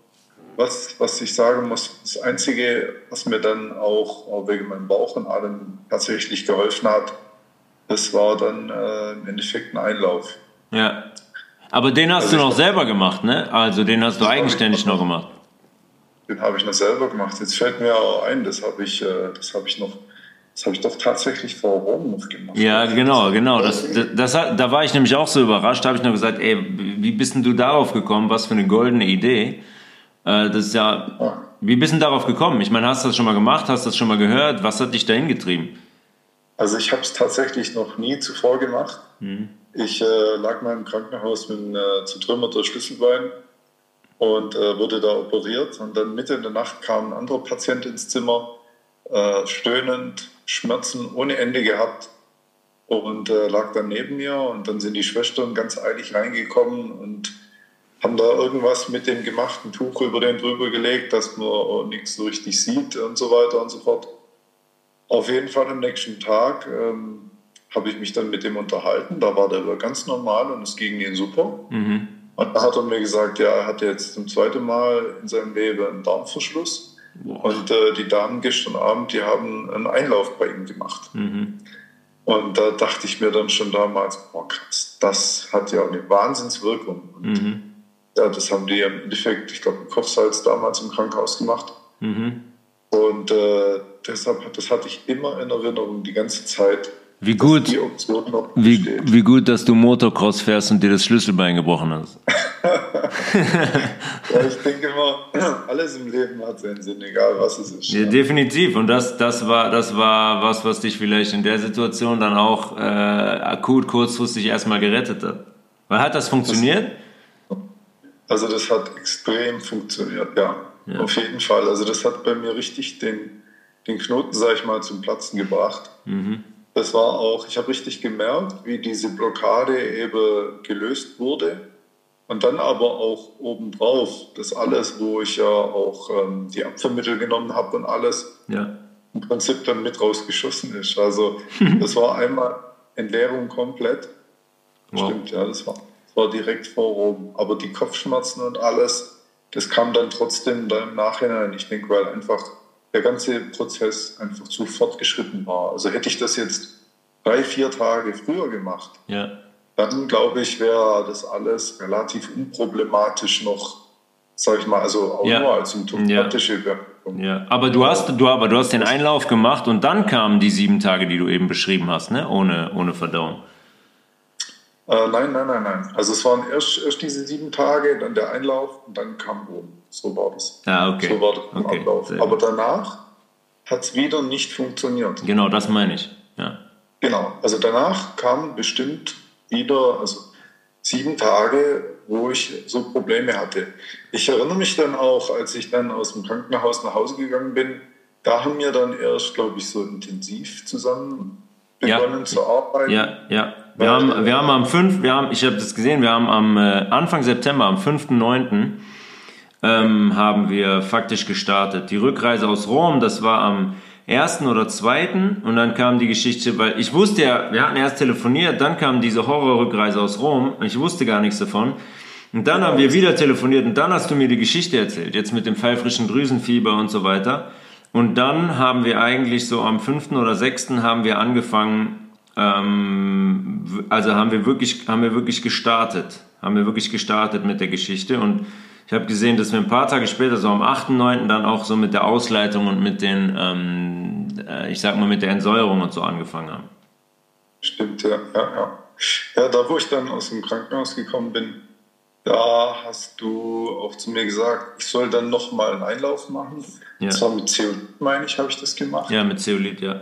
[SPEAKER 2] was, was ich sagen muss, das Einzige, was mir dann auch, wegen meinem Bauch und allem tatsächlich geholfen hat, das war dann äh, im Endeffekt ein Einlauf.
[SPEAKER 1] Ja. Aber den hast also du noch selber gemacht, ne? Also den hast du eigenständig noch gemacht.
[SPEAKER 2] Den habe ich noch selber gemacht. Jetzt fällt mir auch ein, das habe ich, äh, das habe ich noch, das habe ich doch tatsächlich vor Rom noch gemacht.
[SPEAKER 1] Ja, genau, genau. Das, das, das, da war ich nämlich auch so überrascht. Da habe ich nur gesagt, ey, wie bist denn du darauf gekommen? Was für eine goldene Idee. Äh, das ist ja, ja. Wie bist du darauf gekommen? Ich meine, hast du das schon mal gemacht? Hast du das schon mal gehört? Was hat dich dahin getrieben?
[SPEAKER 2] Also ich habe es tatsächlich noch nie zuvor gemacht. Mhm. Ich äh, lag mal im Krankenhaus mit einem äh, zertrümmerter Schlüsselbein und äh, wurde da operiert. Und dann mitten in der Nacht kam ein anderer Patient ins Zimmer, äh, stöhnend, Schmerzen ohne Ende gehabt und äh, lag dann neben mir. Und dann sind die Schwestern ganz eilig reingekommen und haben da irgendwas mit dem gemachten Tuch über den drüber gelegt, dass man nichts so richtig sieht und so weiter und so fort. Auf jeden Fall am nächsten Tag ähm, habe ich mich dann mit dem unterhalten. Da war der ganz normal und es ging ihm super.
[SPEAKER 1] Mhm.
[SPEAKER 2] Und da hat er mir gesagt, ja, er hatte jetzt zum zweiten Mal in seinem Leben einen Darmverschluss. Wow. Und äh, die Damen gestern Abend, die haben einen Einlauf bei ihm gemacht.
[SPEAKER 1] Mhm.
[SPEAKER 2] Und da dachte ich mir dann schon damals, boah krass, das hat ja eine Wahnsinnswirkung. Und
[SPEAKER 1] mhm.
[SPEAKER 2] Ja, das haben die im Endeffekt, ich glaube, im Kopfsalz damals im Krankenhaus gemacht.
[SPEAKER 1] Mhm.
[SPEAKER 2] Und äh, deshalb, das hatte ich immer in Erinnerung die ganze Zeit.
[SPEAKER 1] Wie gut, wie, wie gut, dass du Motocross fährst und dir das Schlüsselbein gebrochen hast.
[SPEAKER 2] ja, ich denke immer, alles im Leben hat seinen Sinn, egal was es ist.
[SPEAKER 1] Ja, definitiv. Und das, das, war, das war was, was dich vielleicht in der Situation dann auch äh, akut kurzfristig erstmal gerettet hat. Weil hat das funktioniert?
[SPEAKER 2] Also das hat extrem funktioniert, ja. Ja. Auf jeden Fall. Also das hat bei mir richtig den, den Knoten, sage ich mal, zum Platzen gebracht. Mhm. Das war auch, ich habe richtig gemerkt, wie diese Blockade eben gelöst wurde. Und dann aber auch obendrauf, das alles, wo ich ja auch ähm, die Abwehrmittel genommen habe und alles, ja. im Prinzip dann mit rausgeschossen ist. Also das war einmal Entleerung komplett. Wow. Stimmt, ja, das war, war direkt vor Rom. Aber die Kopfschmerzen und alles, das kam dann trotzdem da im Nachhinein. Ich denke, weil einfach der ganze Prozess einfach zu fortgeschritten war. Also hätte ich das jetzt drei, vier Tage früher gemacht, ja. dann glaube ich, wäre das alles relativ unproblematisch noch, sage ich mal, also auch ja. nur als symptomatische
[SPEAKER 1] ja. Ja, aber du hast, du, aber du hast den Einlauf gemacht und dann kamen die sieben Tage, die du eben beschrieben hast, ne? ohne, ohne Verdauung.
[SPEAKER 2] Äh, nein, nein, nein, nein. Also es waren erst, erst diese sieben Tage, dann der Einlauf und dann kam Rom. So war das.
[SPEAKER 1] Ah, okay.
[SPEAKER 2] So war im okay. Ablauf. Aber danach hat es wieder nicht funktioniert.
[SPEAKER 1] Genau, das meine ich. Ja.
[SPEAKER 2] Genau. Also danach kamen bestimmt wieder, also sieben Tage, wo ich so Probleme hatte. Ich erinnere mich dann auch, als ich dann aus dem Krankenhaus nach Hause gegangen bin, da haben wir dann erst, glaube ich, so intensiv zusammen begonnen ja. zu arbeiten.
[SPEAKER 1] Ja, ja. Wir haben, wir haben am 5., wir haben, ich habe das gesehen, wir haben am äh, Anfang September, am 5.9., ähm, haben wir faktisch gestartet. Die Rückreise aus Rom, das war am ersten oder zweiten und dann kam die Geschichte, weil ich wusste ja, wir hatten erst telefoniert, dann kam diese Horrorrückreise aus Rom und ich wusste gar nichts davon. Und dann haben wir wieder telefoniert und dann hast du mir die Geschichte erzählt, jetzt mit dem pfeifrischen Drüsenfieber und so weiter. Und dann haben wir eigentlich so am fünften oder sechsten haben wir angefangen, ähm, also haben wir wirklich, haben wir wirklich gestartet, haben wir wirklich gestartet mit der Geschichte und ich habe gesehen, dass wir ein paar Tage später, so am 8.9. dann auch so mit der Ausleitung und mit den, ähm, äh, ich sag mal, mit der Entsäuerung und so angefangen haben.
[SPEAKER 2] Stimmt, ja, ja, ja. Ja, da wo ich dann aus dem Krankenhaus gekommen bin, da hast du auch zu mir gesagt, ich soll dann nochmal einen Einlauf machen. Ja. Und zwar mit Zeolit, meine ich, habe ich das gemacht.
[SPEAKER 1] Ja, mit Zeolit, ja.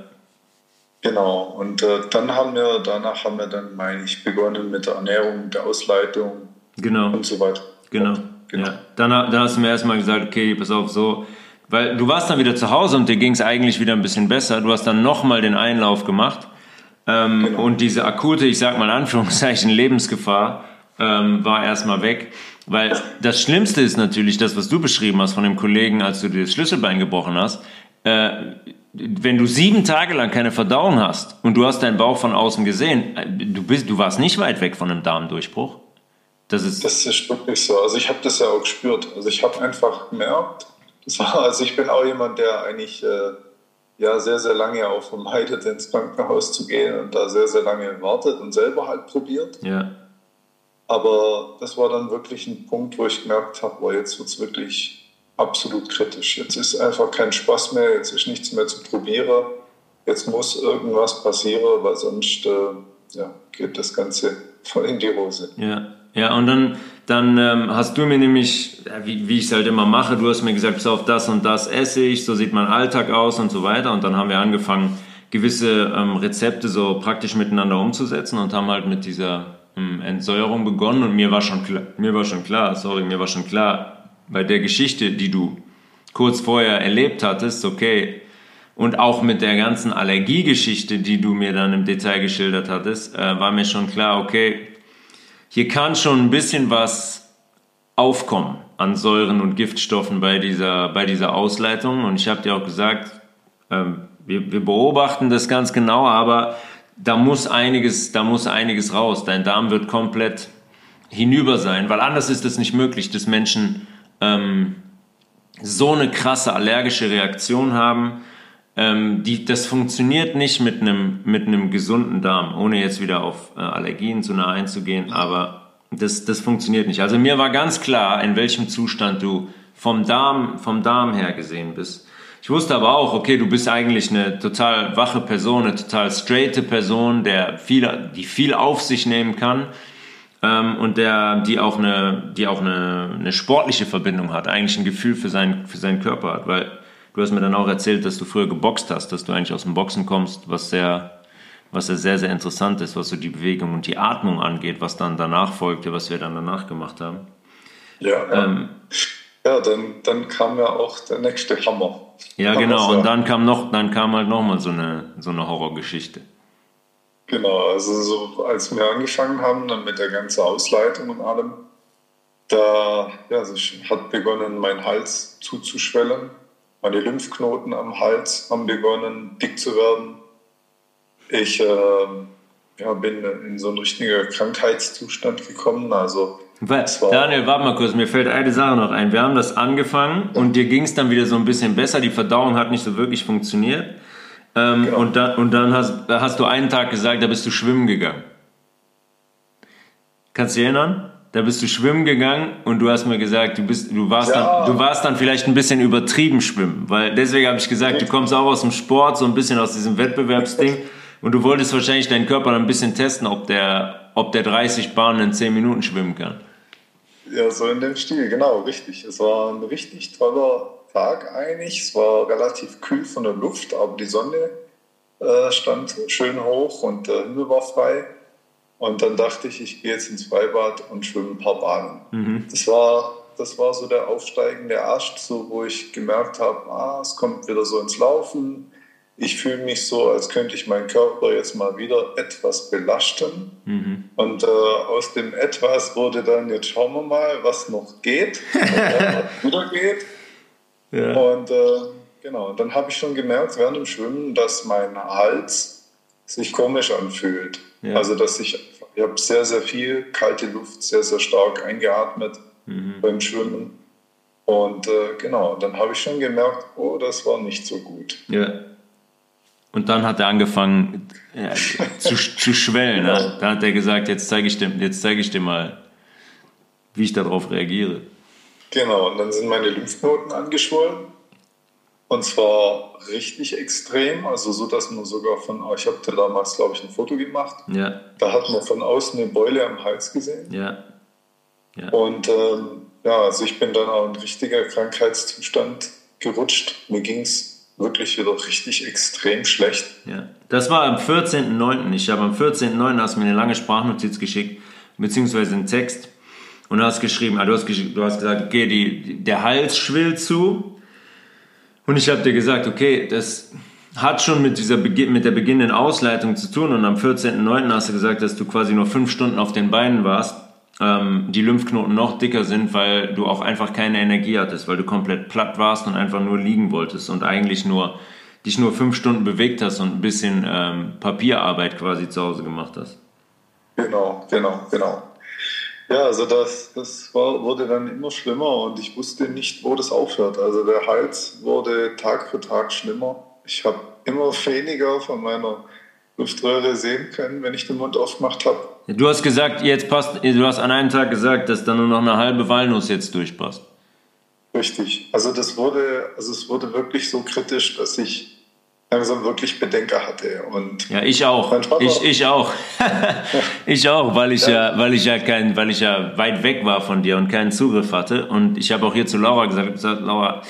[SPEAKER 2] Genau, und äh, dann haben wir, danach haben wir dann, meine ich, begonnen mit der Ernährung, der Ausleitung
[SPEAKER 1] genau.
[SPEAKER 2] und so weiter.
[SPEAKER 1] Genau. Genau. Ja. Dann, dann hast du mir erstmal gesagt, okay, pass auf, so, weil du warst dann wieder zu Hause und dir ging es eigentlich wieder ein bisschen besser. Du hast dann nochmal den Einlauf gemacht ähm, genau. und diese akute, ich sag mal in Anführungszeichen, Lebensgefahr ähm, war erstmal weg. Weil das Schlimmste ist natürlich das, was du beschrieben hast von dem Kollegen, als du dir das Schlüsselbein gebrochen hast. Äh, wenn du sieben Tage lang keine Verdauung hast und du hast deinen Bauch von außen gesehen, äh, du, bist, du warst nicht weit weg von einem Darmdurchbruch.
[SPEAKER 2] Das ist, das ist wirklich so. Also ich habe das ja auch gespürt. Also ich habe einfach gemerkt, das war, also ich bin auch jemand, der eigentlich äh, ja sehr, sehr lange auch vermeidet, ins Krankenhaus zu gehen und da sehr, sehr lange wartet und selber halt probiert.
[SPEAKER 1] Ja.
[SPEAKER 2] Aber das war dann wirklich ein Punkt, wo ich gemerkt habe, boah, jetzt wird es wirklich absolut kritisch. Jetzt ist einfach kein Spaß mehr, jetzt ist nichts mehr zu probieren. Jetzt muss irgendwas passieren, weil sonst äh, ja, geht das Ganze voll in die Hose.
[SPEAKER 1] Ja. Ja, und dann, dann ähm, hast du mir nämlich, wie, wie ich es halt immer mache, du hast mir gesagt, pass auf, das und das esse ich, so sieht mein Alltag aus und so weiter. Und dann haben wir angefangen, gewisse ähm, Rezepte so praktisch miteinander umzusetzen und haben halt mit dieser Entsäuerung begonnen. Und mir war schon klar, mir war schon klar, sorry, mir war schon klar, bei der Geschichte, die du kurz vorher erlebt hattest, okay, und auch mit der ganzen Allergiegeschichte, die du mir dann im Detail geschildert hattest, äh, war mir schon klar, okay, hier kann schon ein bisschen was aufkommen an Säuren und Giftstoffen bei dieser, bei dieser Ausleitung. Und ich habe dir auch gesagt, ähm, wir, wir beobachten das ganz genau, aber da muss einiges, da muss einiges raus. Dein Darm wird komplett hinüber sein, weil anders ist es nicht möglich, dass Menschen ähm, so eine krasse allergische Reaktion haben, ähm, die, das funktioniert nicht mit einem, mit gesunden Darm, ohne jetzt wieder auf äh, Allergien zu nah einzugehen, aber das, das funktioniert nicht. Also mir war ganz klar, in welchem Zustand du vom Darm, vom Darm her gesehen bist. Ich wusste aber auch, okay, du bist eigentlich eine total wache Person, eine total straighte Person, der viel, die viel auf sich nehmen kann ähm, und der, die auch eine, die auch eine, eine sportliche Verbindung hat, eigentlich ein Gefühl für seinen, für seinen Körper hat, weil Du hast mir dann auch erzählt, dass du früher geboxt hast, dass du eigentlich aus dem Boxen kommst, was sehr, was sehr, sehr interessant ist, was so die Bewegung und die Atmung angeht, was dann danach folgte, was wir dann danach gemacht haben.
[SPEAKER 2] Ja, ja. Ähm, ja dann, dann kam ja auch der nächste Hammer.
[SPEAKER 1] Ja, genau. Und dann kam noch, dann kam halt nochmal so eine, so eine Horrorgeschichte.
[SPEAKER 2] Genau, also so als wir angefangen haben, dann mit der ganzen Ausleitung und allem, da ja, also hat begonnen, mein Hals zuzuschwellen. Meine Lymphknoten am Hals haben begonnen, dick zu werden. Ich äh, ja, bin in so einen richtigen Krankheitszustand gekommen. Also
[SPEAKER 1] Daniel, warte mal kurz, mir fällt eine Sache noch ein. Wir haben das angefangen und dir ging es dann wieder so ein bisschen besser. Die Verdauung hat nicht so wirklich funktioniert. Ähm, genau. Und dann, und dann hast, hast du einen Tag gesagt, da bist du schwimmen gegangen. Kannst du dich erinnern? Da bist du schwimmen gegangen und du hast mir gesagt, du, bist, du, warst, ja. dann, du warst dann vielleicht ein bisschen übertrieben schwimmen. Weil deswegen habe ich gesagt, du kommst auch aus dem Sport, so ein bisschen aus diesem Wettbewerbsding. Und du wolltest wahrscheinlich deinen Körper dann ein bisschen testen, ob der, ob der 30 Bahnen in 10 Minuten schwimmen kann.
[SPEAKER 2] Ja, so in dem Stil, genau, richtig. Es war ein richtig toller Tag eigentlich. Es war relativ kühl von der Luft, aber die Sonne äh, stand schön hoch und der Himmel war frei. Und dann dachte ich, ich gehe jetzt ins Freibad und schwimme ein paar Bahnen. Mhm. Das, war, das war so der aufsteigende Ast, so, wo ich gemerkt habe, ah, es kommt wieder so ins Laufen ich fühle mich so, als könnte ich meinen Körper jetzt mal wieder etwas belasten. Mhm. Und äh, aus dem etwas wurde dann, jetzt schauen wir mal, was noch geht, was wieder geht. Ja. Und äh, genau, dann habe ich schon gemerkt während dem Schwimmen, dass mein Hals sich komisch anfühlt. Ja. Also, dass ich, ich habe sehr, sehr viel kalte Luft, sehr, sehr stark eingeatmet mhm. beim Schwimmen. Und äh, genau, dann habe ich schon gemerkt, oh, das war nicht so gut.
[SPEAKER 1] Ja. Und dann hat er angefangen ja, zu, zu schwellen. Ne? Dann hat er gesagt, jetzt zeige ich, dir, zeig ich dir mal, wie ich darauf reagiere.
[SPEAKER 2] Genau, und dann sind meine Lymphknoten angeschwollen. Und zwar richtig extrem, also so, dass man sogar von, ich habe da damals, glaube ich, ein Foto gemacht. Ja. Da hat man von außen eine Beule am Hals gesehen. Ja. ja. Und ähm, ja, also ich bin dann auch in richtiger Krankheitszustand gerutscht. Mir ging es wirklich wieder richtig extrem schlecht.
[SPEAKER 1] Ja, das war am 14.09. Ich habe am 14.09. hast mir eine lange Sprachnotiz geschickt, beziehungsweise einen Text. Und du hast geschrieben, also du, hast, du hast gesagt, okay, die, der Hals schwillt zu. Und ich habe dir gesagt, okay, das hat schon mit, dieser, mit der beginnenden Ausleitung zu tun. Und am 14.09. hast du gesagt, dass du quasi nur fünf Stunden auf den Beinen warst ähm, die Lymphknoten noch dicker sind, weil du auch einfach keine Energie hattest, weil du komplett platt warst und einfach nur liegen wolltest und eigentlich nur dich nur fünf Stunden bewegt hast und ein bisschen ähm, Papierarbeit quasi zu Hause gemacht hast.
[SPEAKER 2] Genau, genau, genau. Ja, also das, das war, wurde dann immer schlimmer und ich wusste nicht, wo das aufhört. Also der Hals wurde Tag für Tag schlimmer. Ich habe immer weniger von meiner Luftröhre sehen können, wenn ich den Mund aufgemacht habe.
[SPEAKER 1] Du hast gesagt, jetzt passt, du hast an einem Tag gesagt, dass da nur noch eine halbe Walnuss jetzt durchpasst.
[SPEAKER 2] Richtig. Also das wurde, also es wurde wirklich so kritisch, dass ich langsam wirklich Bedenker hatte. Und
[SPEAKER 1] ja, ich auch. Ich, ich auch. ich auch, weil ich ja. ja, weil ich ja kein, weil ich ja weit weg war von dir und keinen Zugriff hatte. Und ich habe auch hier zu Laura gesagt, gesagt Laura,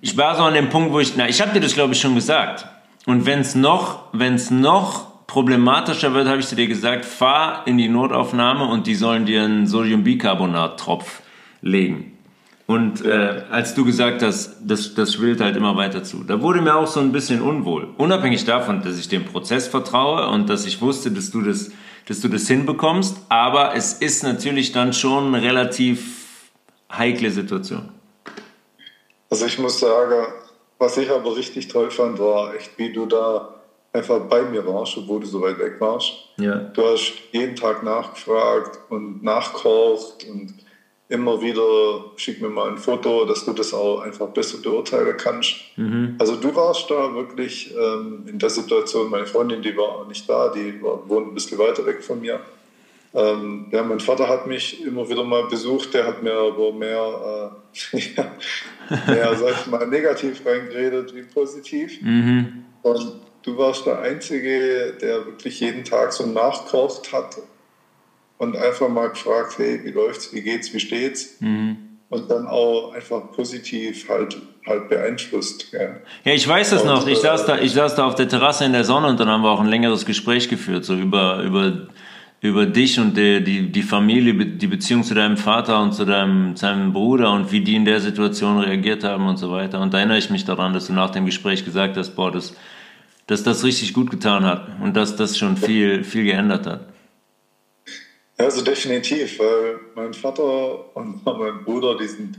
[SPEAKER 1] ich war so an dem Punkt, wo ich, na, ich habe dir das glaube ich schon gesagt. Und wenn es noch, wenn es noch problematischer wird, habe ich zu dir gesagt, fahr in die Notaufnahme und die sollen dir einen Sodiumbicarbonat-Tropf legen. Und äh, als du gesagt hast, das, das schwillt halt immer weiter zu, da wurde mir auch so ein bisschen unwohl. Unabhängig davon, dass ich dem Prozess vertraue und dass ich wusste, dass du das, dass du das hinbekommst, aber es ist natürlich dann schon eine relativ heikle Situation.
[SPEAKER 2] Also ich muss sagen, was ich aber richtig toll fand, war echt, wie du da einfach bei mir warst, obwohl du so weit weg warst. Ja. Du hast jeden Tag nachgefragt und nachkocht und immer wieder schick mir mal ein Foto, dass du das auch einfach besser beurteilen kannst. Mhm. Also du warst da wirklich ähm, in der Situation, meine Freundin, die war nicht da, die war, wohnt ein bisschen weiter weg von mir. Ähm, ja, mein Vater hat mich immer wieder mal besucht, der hat mir aber mehr, äh, mehr sag ich mal, negativ reingeredet wie positiv. Mhm. Und du warst der Einzige, der wirklich jeden Tag so nachkocht hat und einfach mal gefragt, hey, wie läuft's, wie geht's, wie steht's? Mhm. Und dann auch einfach positiv halt, halt beeinflusst. Ja,
[SPEAKER 1] ja ich weiß es noch. Ich saß, da, ich saß da auf der Terrasse in der Sonne und dann haben wir auch ein längeres Gespräch geführt, so über, über über dich und die, die, die Familie, die Beziehung zu deinem Vater und zu deinem, seinem Bruder und wie die in der Situation reagiert haben und so weiter. Und da erinnere ich mich daran, dass du nach dem Gespräch gesagt hast, boah, das, dass das richtig gut getan hat und dass das schon viel, viel geändert hat.
[SPEAKER 2] Also definitiv, weil mein Vater und mein Bruder, die sind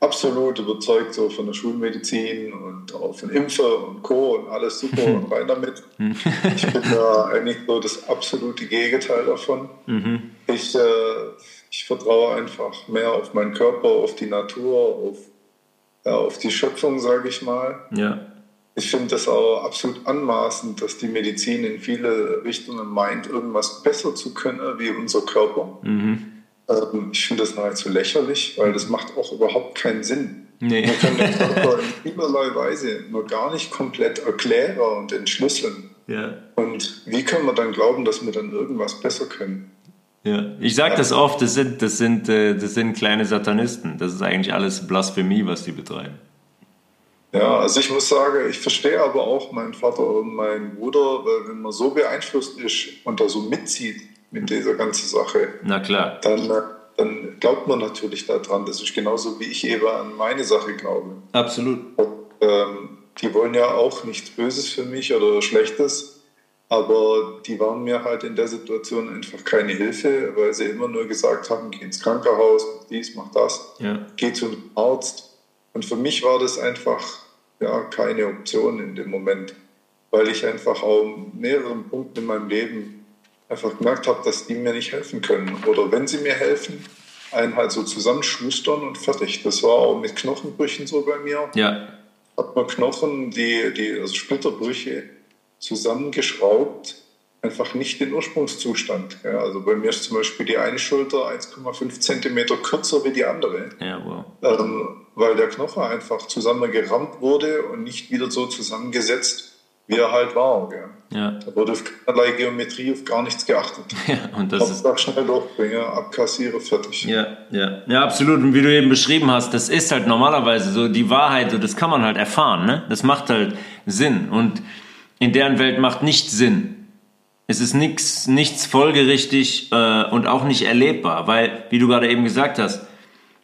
[SPEAKER 2] absolut überzeugt so von der Schulmedizin und auch von Impfe und Co. und alles super und rein damit. ich bin da eigentlich so das absolute Gegenteil davon. Mhm. Ich, äh, ich vertraue einfach mehr auf meinen Körper, auf die Natur, auf, ja, auf die Schöpfung, sage ich mal. Ja. Ich finde das auch absolut anmaßend, dass die Medizin in viele Richtungen meint, irgendwas besser zu können wie unser Körper. Mhm. Ähm, ich finde das nahezu lächerlich, weil das macht auch überhaupt keinen Sinn. Nee. Wir können den Körper in vielerlei Weise nur gar nicht komplett erklären und entschlüsseln. Ja. Und wie können wir dann glauben, dass wir dann irgendwas besser können?
[SPEAKER 1] Ja, ich sage das oft, das sind, das, sind, äh, das sind kleine Satanisten. Das ist eigentlich alles Blasphemie, was die betreiben.
[SPEAKER 2] Ja, also ich muss sagen, ich verstehe aber auch meinen Vater und meinen Bruder, weil wenn man so beeinflusst ist und da so mitzieht, mit dieser ganzen Sache.
[SPEAKER 1] Na klar.
[SPEAKER 2] Dann, dann glaubt man natürlich daran. Das ist genauso wie ich eben an meine Sache glaube.
[SPEAKER 1] Absolut.
[SPEAKER 2] Und, ähm, die wollen ja auch nichts Böses für mich oder Schlechtes, aber die waren mir halt in der Situation einfach keine Hilfe, weil sie immer nur gesagt haben, geh ins Krankenhaus, mach dies, mach das, ja. geh zum Arzt. Und für mich war das einfach ja, keine Option in dem Moment, weil ich einfach auch mehreren Punkten in meinem Leben einfach gemerkt habe, dass die mir nicht helfen können. Oder wenn sie mir helfen, einen halt so zusammenschustern und fertig. Das war auch mit Knochenbrüchen so bei mir.
[SPEAKER 1] Ja.
[SPEAKER 2] Hat man Knochen, die, die also Splitterbrüche zusammengeschraubt, einfach nicht den Ursprungszustand. Ja, also bei mir ist zum Beispiel die eine Schulter 1,5 Zentimeter kürzer wie die andere.
[SPEAKER 1] Ja, wow.
[SPEAKER 2] Ähm, weil der Knochen einfach zusammengerammt wurde und nicht wieder so zusammengesetzt, wie er halt war. Gell. Ja. Da wurde auf keinerlei Geometrie auf gar nichts geachtet.
[SPEAKER 1] Ja, und das Hauptsache
[SPEAKER 2] ist schnell durchbringen, abkassiere, fertig.
[SPEAKER 1] Ja, ja, ja, absolut. Und wie du eben beschrieben hast, das ist halt normalerweise so die Wahrheit, das kann man halt erfahren. Ne? Das macht halt Sinn. Und in deren Welt macht nichts Sinn. Es ist nichts, nichts folgerichtig äh, und auch nicht erlebbar, weil, wie du gerade eben gesagt hast,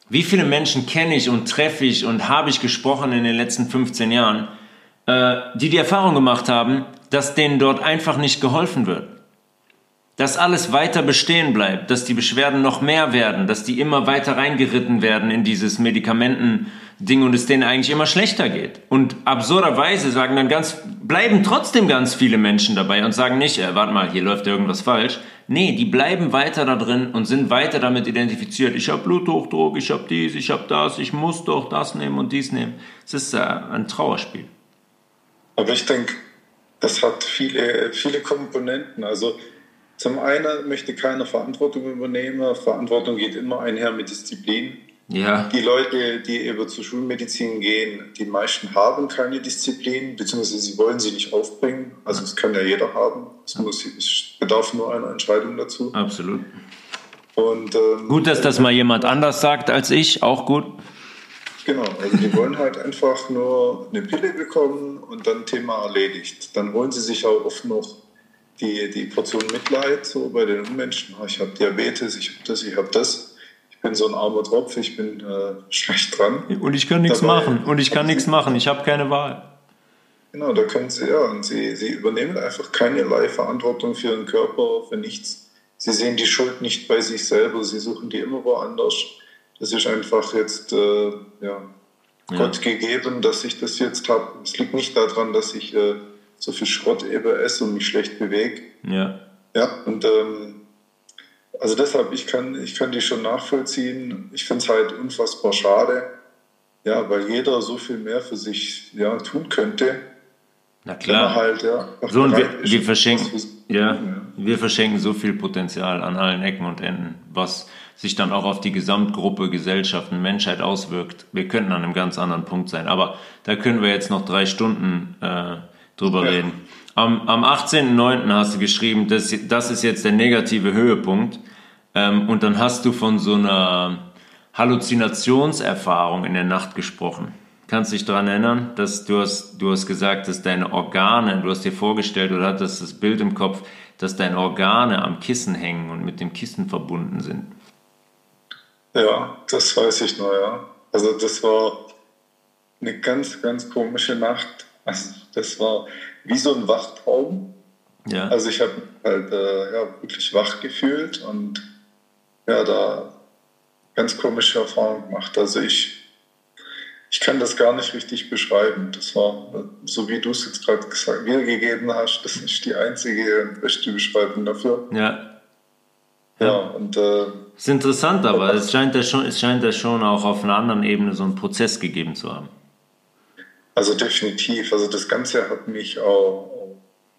[SPEAKER 1] wie viele Menschen kenne ich und treffe ich und habe ich gesprochen in den letzten 15 Jahren, äh, die die Erfahrung gemacht haben, dass denen dort einfach nicht geholfen wird. Dass alles weiter bestehen bleibt, dass die Beschwerden noch mehr werden, dass die immer weiter reingeritten werden in dieses Medikamentending und es denen eigentlich immer schlechter geht. Und absurderweise sagen dann ganz, bleiben trotzdem ganz viele Menschen dabei und sagen nicht, äh, warte mal, hier läuft irgendwas falsch. Nee, die bleiben weiter da drin und sind weiter damit identifiziert. Ich habe Bluthochdruck, ich habe dies, ich habe das, ich muss doch das nehmen und dies nehmen. Es ist äh, ein Trauerspiel.
[SPEAKER 2] Aber ich denke, das hat viele, viele Komponenten. Also zum einen möchte keiner Verantwortung übernehmen. Verantwortung geht immer einher mit Disziplin.
[SPEAKER 1] Ja.
[SPEAKER 2] Die Leute, die eben zur Schulmedizin gehen, die meisten haben keine Disziplin, beziehungsweise sie wollen sie nicht aufbringen. Also das kann ja jeder haben. Es, muss, es bedarf nur einer Entscheidung dazu.
[SPEAKER 1] Absolut.
[SPEAKER 2] Und, ähm,
[SPEAKER 1] gut, dass das mal jemand anders sagt als ich, auch gut.
[SPEAKER 2] Genau, also die wollen halt einfach nur eine Pille bekommen und dann Thema erledigt. Dann holen sie sich auch oft noch die, die Portion Mitleid so bei den Unmenschen. Ich habe Diabetes, ich habe das, ich habe das. Ich bin so ein armer Tropf, ich bin äh, schlecht dran.
[SPEAKER 1] Und ich kann nichts machen. Und ich kann nichts machen. Ich habe keine Wahl.
[SPEAKER 2] Genau, da können sie, ja, und sie, sie übernehmen einfach keinerlei Verantwortung für ihren Körper, für nichts. Sie sehen die Schuld nicht bei sich selber, sie suchen die immer woanders das ist einfach jetzt äh, ja, ja. Gott gegeben, dass ich das jetzt habe. Es liegt nicht daran, dass ich äh, so viel Schrott eben esse und mich schlecht bewege.
[SPEAKER 1] Ja.
[SPEAKER 2] Ja, und ähm, also deshalb, ich kann, ich kann die schon nachvollziehen. Ich finde es halt unfassbar schade, ja, weil jeder so viel mehr für sich ja, tun könnte.
[SPEAKER 1] Na klar.
[SPEAKER 2] Halt, ja,
[SPEAKER 1] so, und wir, wir verschenken, ja, ja, wir verschenken so viel Potenzial an allen Ecken und Enden, was sich dann auch auf die Gesamtgruppe Gesellschaft und Menschheit auswirkt. Wir könnten an einem ganz anderen Punkt sein. Aber da können wir jetzt noch drei Stunden äh, drüber ja. reden. Am, am 18.09. hast du geschrieben, das, das ist jetzt der negative Höhepunkt. Ähm, und dann hast du von so einer Halluzinationserfahrung in der Nacht gesprochen. Kannst dich daran erinnern, dass du hast, du hast gesagt, dass deine Organe, du hast dir vorgestellt oder hattest das Bild im Kopf, dass deine Organe am Kissen hängen und mit dem Kissen verbunden sind.
[SPEAKER 2] Ja, das weiß ich nur, ja. Also das war eine ganz, ganz komische Nacht. Also das war wie so ein Wachtraum. Ja. Also ich habe halt äh, ja, wirklich wach gefühlt und ja, da ganz komische Erfahrungen gemacht. Also ich, ich kann das gar nicht richtig beschreiben. Das war, so wie du es jetzt gerade gesagt, wiedergegeben hast, das ist die einzige beste Beschreibung dafür.
[SPEAKER 1] Ja.
[SPEAKER 2] Ja, ja und äh,
[SPEAKER 1] ist interessant, aber es scheint ja schon, es scheint ja schon auch auf einer anderen Ebene so einen Prozess gegeben zu haben.
[SPEAKER 2] Also definitiv. Also das Ganze hat mich auch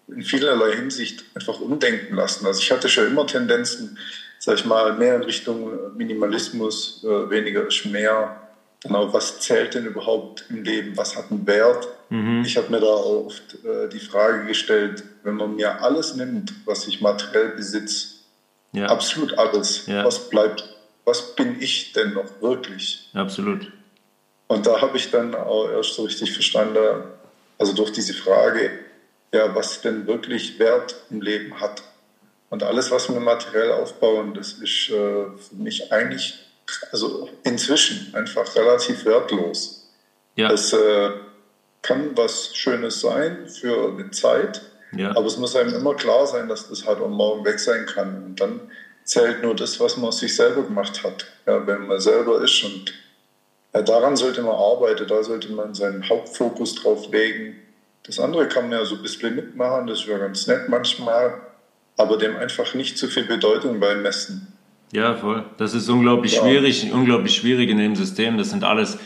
[SPEAKER 2] in vielerlei Hinsicht einfach umdenken lassen. Also ich hatte schon immer Tendenzen, sag ich mal, mehr in Richtung Minimalismus, äh, weniger ist mehr. Genau, was zählt denn überhaupt im Leben? Was hat einen Wert? Mhm. Ich habe mir da oft äh, die Frage gestellt, wenn man mir alles nimmt, was ich materiell besitze, ja. absolut alles, ja. was bleibt, was bin ich denn noch wirklich?
[SPEAKER 1] Absolut.
[SPEAKER 2] Und da habe ich dann auch erst so richtig verstanden, also durch diese Frage, ja, was denn wirklich Wert im Leben hat. Und alles, was wir materiell aufbauen, das ist äh, für mich eigentlich, also inzwischen einfach relativ wertlos. Ja. Es äh, kann was Schönes sein für eine Zeit, ja. aber es muss einem immer klar sein, dass das halt auch morgen weg sein kann. Und dann zählt nur das, was man sich selber gemacht hat. Ja, wenn man selber ist und ja, daran sollte man arbeiten, da sollte man seinen Hauptfokus drauf legen. Das andere kann man ja so ein bisschen mitmachen, das wäre ganz nett manchmal, aber dem einfach nicht zu viel Bedeutung beimessen.
[SPEAKER 1] Ja, voll. Das ist unglaublich ja. schwierig, unglaublich schwierig in dem System. Das sind alles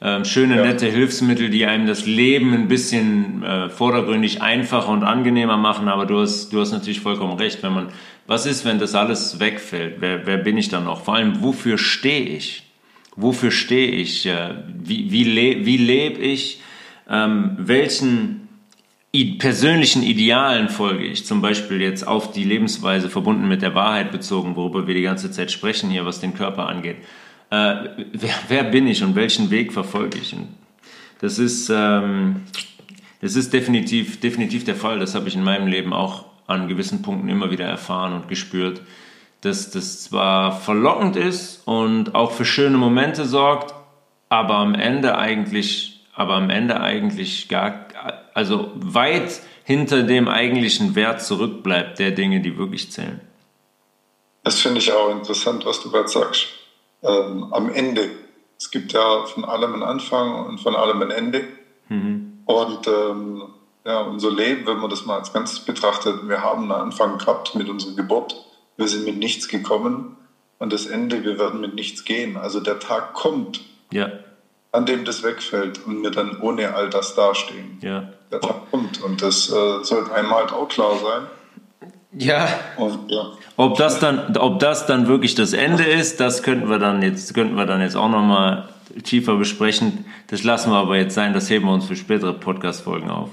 [SPEAKER 1] äh, schöne, ja. nette Hilfsmittel, die einem das Leben ein bisschen äh, vordergründig einfacher und angenehmer machen. Aber du hast, du hast natürlich vollkommen recht. Wenn man, was ist, wenn das alles wegfällt? Wer, wer bin ich dann noch? Vor allem, wofür stehe ich? Wofür stehe ich? Wie, wie, le wie lebe ich? Ähm, welchen persönlichen Idealen folge ich? Zum Beispiel jetzt auf die Lebensweise verbunden mit der Wahrheit bezogen, worüber wir die ganze Zeit sprechen hier, was den Körper angeht. Äh, wer, wer, bin ich und welchen Weg verfolge ich? Und das ist, ähm, das ist definitiv, definitiv der Fall. Das habe ich in meinem Leben auch an gewissen Punkten immer wieder erfahren und gespürt dass das zwar verlockend ist und auch für schöne Momente sorgt, aber am Ende eigentlich, aber am Ende eigentlich gar, also weit hinter dem eigentlichen Wert zurückbleibt der Dinge, die wirklich zählen.
[SPEAKER 2] Das finde ich auch interessant, was du gerade sagst. Ähm, am Ende. Es gibt ja von allem einen Anfang und von allem ein Ende. Mhm. Und ähm, ja, unser Leben, wenn man das mal als Ganzes betrachtet, wir haben einen Anfang gehabt mit unserer Geburt wir sind mit nichts gekommen und das Ende, wir werden mit nichts gehen. Also der Tag kommt,
[SPEAKER 1] ja.
[SPEAKER 2] an dem das wegfällt und wir dann ohne all das dastehen.
[SPEAKER 1] Ja.
[SPEAKER 2] Der Tag kommt und das äh, sollte einmal halt auch klar sein.
[SPEAKER 1] Ja. Und, ja. Ob das dann, ob das dann wirklich das Ende ist, das könnten wir dann jetzt, könnten wir dann jetzt auch nochmal tiefer besprechen. Das lassen wir aber jetzt sein, das heben wir uns für spätere Podcast-Folgen auf.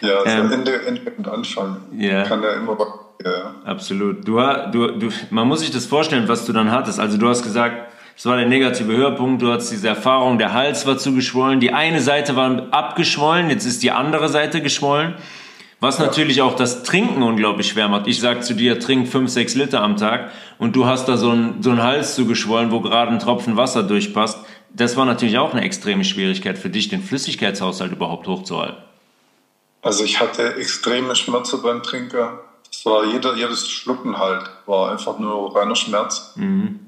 [SPEAKER 2] Ja, also ähm, Ende, Ende und Anfang
[SPEAKER 1] ja.
[SPEAKER 2] kann ja immer
[SPEAKER 1] ja. Absolut. Du, du, du, man muss sich das vorstellen, was du dann hattest. Also du hast gesagt, es war der negative Höhepunkt, du hattest diese Erfahrung, der Hals war zu geschwollen, die eine Seite war abgeschwollen, jetzt ist die andere Seite geschwollen. Was natürlich auch das Trinken unglaublich schwer macht. Ich sag zu dir, trink fünf, sechs Liter am Tag und du hast da so einen so einen Hals zugeschwollen, wo gerade ein Tropfen Wasser durchpasst. Das war natürlich auch eine extreme Schwierigkeit für dich, den Flüssigkeitshaushalt überhaupt hochzuhalten.
[SPEAKER 2] Also ich hatte extreme Schmerzen beim Trinker. Es war jeder, jedes Schlucken halt, war einfach nur reiner Schmerz. Mhm.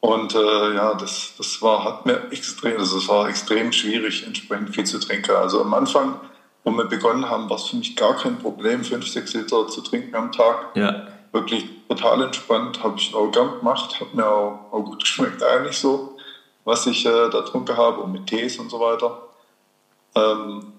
[SPEAKER 2] Und äh, ja, das, das war, hat mir extrem, also es war extrem schwierig, entsprechend viel zu trinken. Also am Anfang, wo wir begonnen haben, war es für mich gar kein Problem, fünf, sechs Liter zu trinken am Tag.
[SPEAKER 1] Ja.
[SPEAKER 2] Wirklich total entspannt, habe ich auch gern gemacht, hat mir auch, auch gut geschmeckt eigentlich so, was ich äh, da getrunken habe und mit Tees und so weiter. Ähm,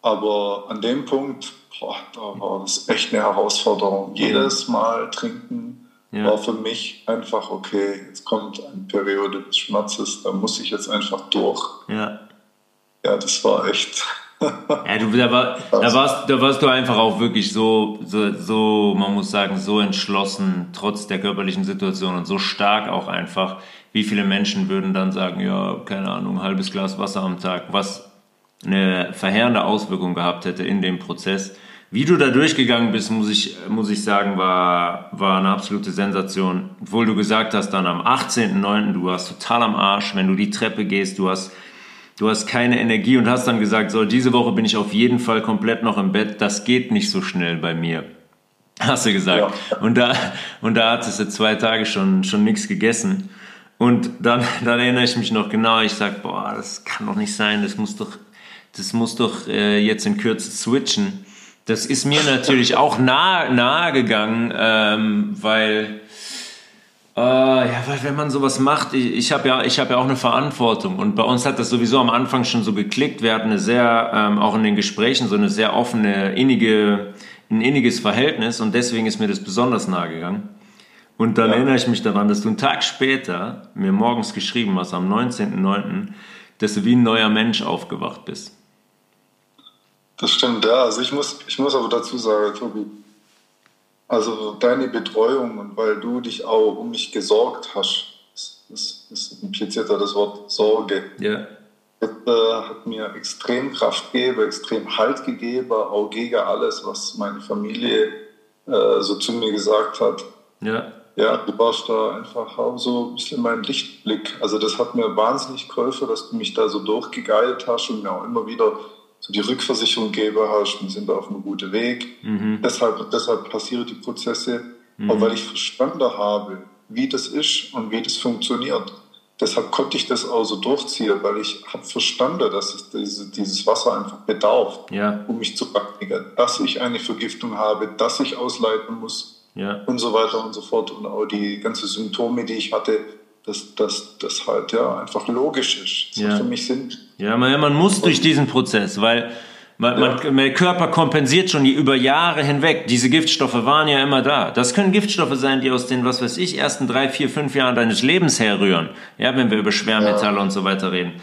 [SPEAKER 2] aber an dem Punkt, boah, da war das echt eine Herausforderung. Jedes Mal trinken ja. war für mich einfach, okay, jetzt kommt eine Periode des Schmerzes, da muss ich jetzt einfach durch.
[SPEAKER 1] Ja.
[SPEAKER 2] Ja, das war echt.
[SPEAKER 1] Ja, du, da, war, da, warst, da warst du einfach auch wirklich so, so, so, man muss sagen, so entschlossen, trotz der körperlichen Situation und so stark auch einfach. Wie viele Menschen würden dann sagen, ja, keine Ahnung, halbes Glas Wasser am Tag, was eine verheerende Auswirkung gehabt hätte in dem Prozess. Wie du da durchgegangen bist, muss ich, muss ich sagen, war, war eine absolute Sensation. Obwohl du gesagt hast, dann am 18.09., du warst total am Arsch, wenn du die Treppe gehst, du hast, du hast keine Energie und hast dann gesagt, so, diese Woche bin ich auf jeden Fall komplett noch im Bett, das geht nicht so schnell bei mir. Hast du gesagt. Ja. Und da, und da hattest du zwei Tage schon, schon nichts gegessen. Und dann, dann erinnere ich mich noch genau, ich sag, boah, das kann doch nicht sein, das muss doch, das muss doch äh, jetzt in Kürze switchen. Das ist mir natürlich auch nahe, nahe gegangen, ähm, weil, äh, ja, weil wenn man sowas macht, ich, ich habe ja, ich habe ja auch eine Verantwortung und bei uns hat das sowieso am Anfang schon so geklickt. Wir hatten eine sehr, ähm, auch in den Gesprächen so eine sehr offene, innige, ein inniges Verhältnis und deswegen ist mir das besonders nahe gegangen. Und dann ja. erinnere ich mich daran, dass du einen Tag später mir morgens geschrieben hast, am 19.09., dass du wie ein neuer Mensch aufgewacht bist.
[SPEAKER 2] Das stimmt, ja. Also ich muss, ich muss aber dazu sagen, Tobi, also deine Betreuung und weil du dich auch um mich gesorgt hast, das, das impliziert ja das Wort Sorge. Ja. Das, äh, hat mir extrem Kraft gegeben, extrem Halt gegeben, auch gegen alles, was meine Familie äh, so zu mir gesagt hat. Ja. Ja, du warst da einfach auch so ein bisschen mein Lichtblick. Also das hat mir wahnsinnig geholfen, dass du mich da so durchgegeilt hast und mir auch immer wieder so die Rückversicherung gegeben hast, wir sind auf einem guten Weg. Mhm. Deshalb, deshalb passieren die Prozesse, mhm. auch weil ich verstanden habe, wie das ist und wie das funktioniert. Deshalb konnte ich das auch so durchziehen, weil ich habe verstanden, dass es diese, dieses Wasser einfach bedarf, ja. um mich zu reinigen, dass ich eine Vergiftung habe, dass ich ausleiten muss ja. und so weiter und so fort. Und auch die ganzen Symptome, die ich hatte, dass das, das halt ja einfach logisch ist. Ja. für mich sind.
[SPEAKER 1] Ja, man, man muss durch diesen Prozess, weil man, ja. man, der Körper kompensiert schon die über Jahre hinweg. Diese Giftstoffe waren ja immer da. Das können Giftstoffe sein, die aus den, was weiß ich, ersten drei, vier, fünf Jahren deines Lebens herrühren. Ja, wenn wir über Schwermetalle ja. und so weiter reden.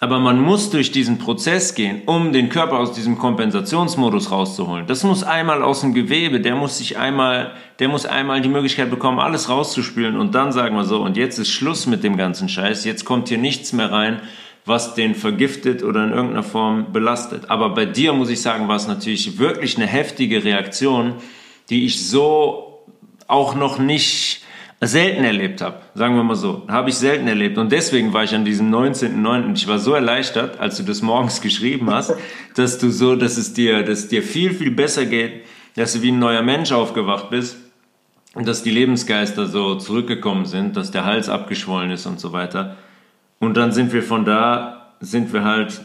[SPEAKER 1] Aber man muss durch diesen Prozess gehen, um den Körper aus diesem Kompensationsmodus rauszuholen. Das muss einmal aus dem Gewebe, der muss sich einmal, der muss einmal die Möglichkeit bekommen, alles rauszuspülen und dann sagen wir so, und jetzt ist Schluss mit dem ganzen Scheiß, jetzt kommt hier nichts mehr rein, was den vergiftet oder in irgendeiner Form belastet. Aber bei dir muss ich sagen, war es natürlich wirklich eine heftige Reaktion, die ich so auch noch nicht selten erlebt habe, sagen wir mal so. Habe ich selten erlebt. Und deswegen war ich an diesem 19.09. Ich war so erleichtert, als du das morgens geschrieben hast, dass du so, dass es dir, dass dir viel, viel besser geht, dass du wie ein neuer Mensch aufgewacht bist und dass die Lebensgeister so zurückgekommen sind, dass der Hals abgeschwollen ist und so weiter. Und dann sind wir von da, sind wir halt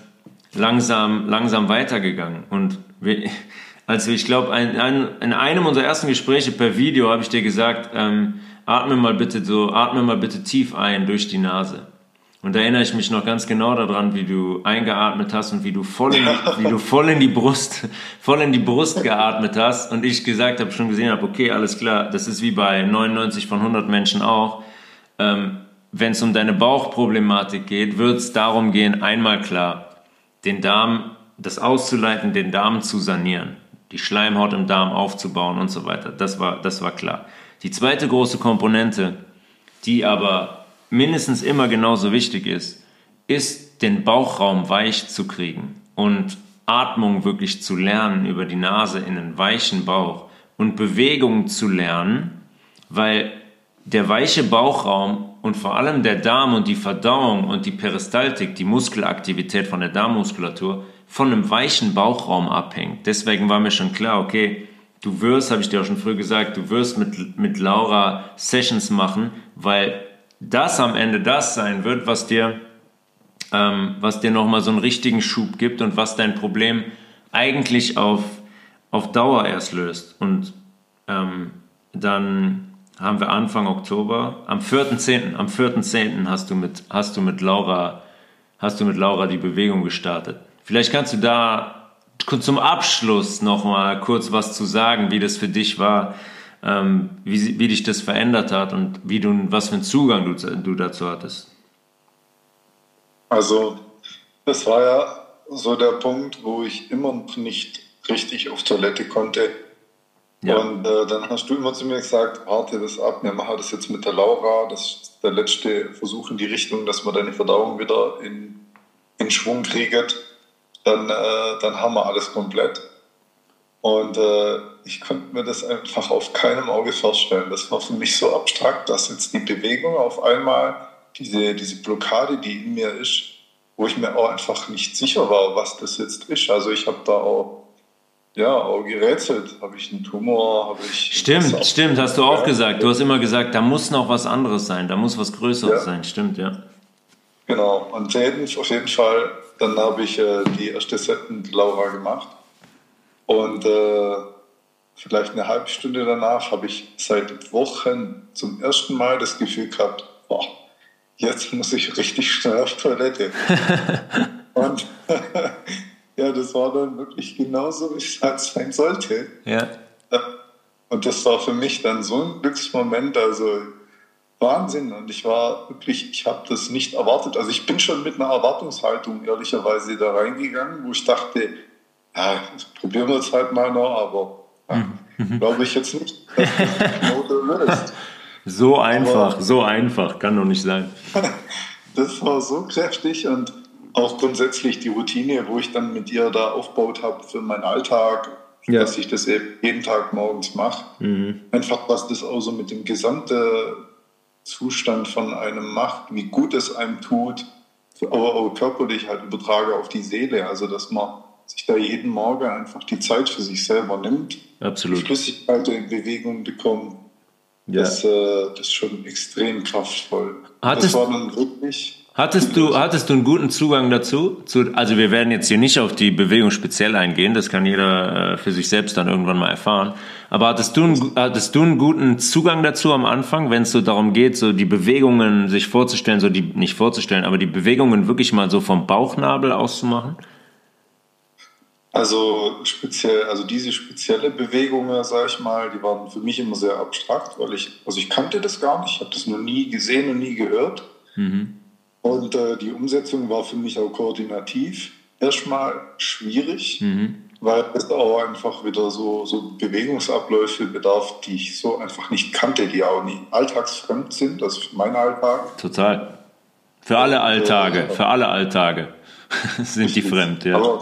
[SPEAKER 1] langsam, langsam weitergegangen. Und wir, als wir, ich glaube, in einem unserer ersten Gespräche per Video habe ich dir gesagt, ähm, atme mal bitte so, atme mal bitte tief ein durch die Nase. Und da erinnere ich mich noch ganz genau daran, wie du eingeatmet hast und wie du voll in, wie du voll in die Brust, voll in die Brust geatmet hast und ich gesagt habe, schon gesehen habe, okay, alles klar, das ist wie bei 99 von 100 Menschen auch. Ähm, Wenn es um deine Bauchproblematik geht, wird es darum gehen, einmal klar, den Darm, das auszuleiten, den Darm zu sanieren, die Schleimhaut im Darm aufzubauen und so weiter. Das war, das war klar. Die zweite große Komponente, die aber mindestens immer genauso wichtig ist, ist den Bauchraum weich zu kriegen und Atmung wirklich zu lernen über die Nase in einen weichen Bauch und Bewegung zu lernen, weil der weiche Bauchraum und vor allem der Darm und die Verdauung und die Peristaltik, die Muskelaktivität von der Darmmuskulatur, von einem weichen Bauchraum abhängt. Deswegen war mir schon klar, okay, du wirst, habe ich dir auch schon früher gesagt, du wirst mit, mit Laura Sessions machen, weil das am Ende das sein wird, was dir, ähm, was dir nochmal so einen richtigen Schub gibt und was dein Problem eigentlich auf, auf Dauer erst löst. Und ähm, dann haben wir Anfang Oktober, am 4.10., am 4.10. hast hast du mit Laura, hast du mit Laura die Bewegung gestartet. Vielleicht kannst du da zum Abschluss noch mal kurz was zu sagen, wie das für dich war, ähm, wie, wie dich das verändert hat und wie du, was für einen Zugang du, du dazu hattest.
[SPEAKER 2] Also, das war ja so der Punkt, wo ich immer noch nicht richtig auf Toilette konnte. Ja. Und äh, dann hast du immer zu mir gesagt, warte das ab, wir machen das jetzt mit der Laura, das ist der letzte Versuch in die Richtung, dass man deine Verdauung wieder in, in Schwung kriegt. Dann, äh, dann haben wir alles komplett. Und äh, ich konnte mir das einfach auf keinem Auge vorstellen. Das war für mich so abstrakt, dass jetzt die Bewegung auf einmal, diese, diese Blockade, die in mir ist, wo ich mir auch einfach nicht sicher war, was das jetzt ist. Also ich habe da auch, ja, auch gerätselt. Habe ich einen Tumor? Habe ich
[SPEAKER 1] stimmt, stimmt, hast du auch ja. gesagt. Du hast immer gesagt, da muss noch was anderes sein, da muss was Größeres ja. sein. Stimmt, ja.
[SPEAKER 2] Genau. Und auf jeden Fall, dann habe ich äh, die erste Set mit Laura gemacht. Und äh, vielleicht eine halbe Stunde danach habe ich seit Wochen zum ersten Mal das Gefühl gehabt, boah, jetzt muss ich richtig schnell auf Toilette. und ja, das war dann wirklich genauso, wie es halt sein sollte.
[SPEAKER 1] Ja.
[SPEAKER 2] Und das war für mich dann so ein Glücksmoment, also Wahnsinn. Und ich war wirklich, ich habe das nicht erwartet. Also ich bin schon mit einer Erwartungshaltung ehrlicherweise da reingegangen, wo ich dachte, ja, das probieren wir jetzt halt mal noch, aber ja, mhm. glaube ich jetzt nicht, dass das
[SPEAKER 1] genau löst. So einfach, Aber so einfach, kann doch nicht sein.
[SPEAKER 2] das war so kräftig und auch grundsätzlich die Routine, wo ich dann mit ihr da aufgebaut habe für meinen Alltag, ja. dass ich das eben jeden Tag morgens mache. Mhm. Einfach, was das auch so mit dem gesamten Zustand von einem macht, wie gut es einem tut, aber auch körperlich halt übertrage auf die Seele. Also, dass man sich da jeden Morgen einfach die Zeit für sich selber nimmt,
[SPEAKER 1] Absolut.
[SPEAKER 2] die Flüssigkeit in Bewegung bekommt ja. Das, äh, das ist schon extrem kraftvoll.
[SPEAKER 1] Hattest,
[SPEAKER 2] das war dann wirklich.
[SPEAKER 1] Hattest du, hattest du einen guten Zugang dazu? Zu, also wir werden jetzt hier nicht auf die Bewegung speziell eingehen, das kann jeder äh, für sich selbst dann irgendwann mal erfahren. Aber hattest du, einen, hattest du einen guten Zugang dazu am Anfang, wenn es so darum geht, so die Bewegungen sich vorzustellen, so die, nicht vorzustellen, aber die Bewegungen wirklich mal so vom Bauchnabel auszumachen?
[SPEAKER 2] Also speziell, also diese spezielle Bewegungen, sage ich mal, die waren für mich immer sehr abstrakt, weil ich, also ich kannte das gar nicht, ich habe das noch nie gesehen und nie gehört. Mhm. Und äh, die Umsetzung war für mich auch koordinativ erstmal schwierig, mhm. weil es auch einfach wieder so, so Bewegungsabläufe bedarf, die ich so einfach nicht kannte, die auch nie alltagsfremd sind, das ist mein Alltag.
[SPEAKER 1] Total. Für alle Alltage, für alle Alltage sind die fremd, ja. Aber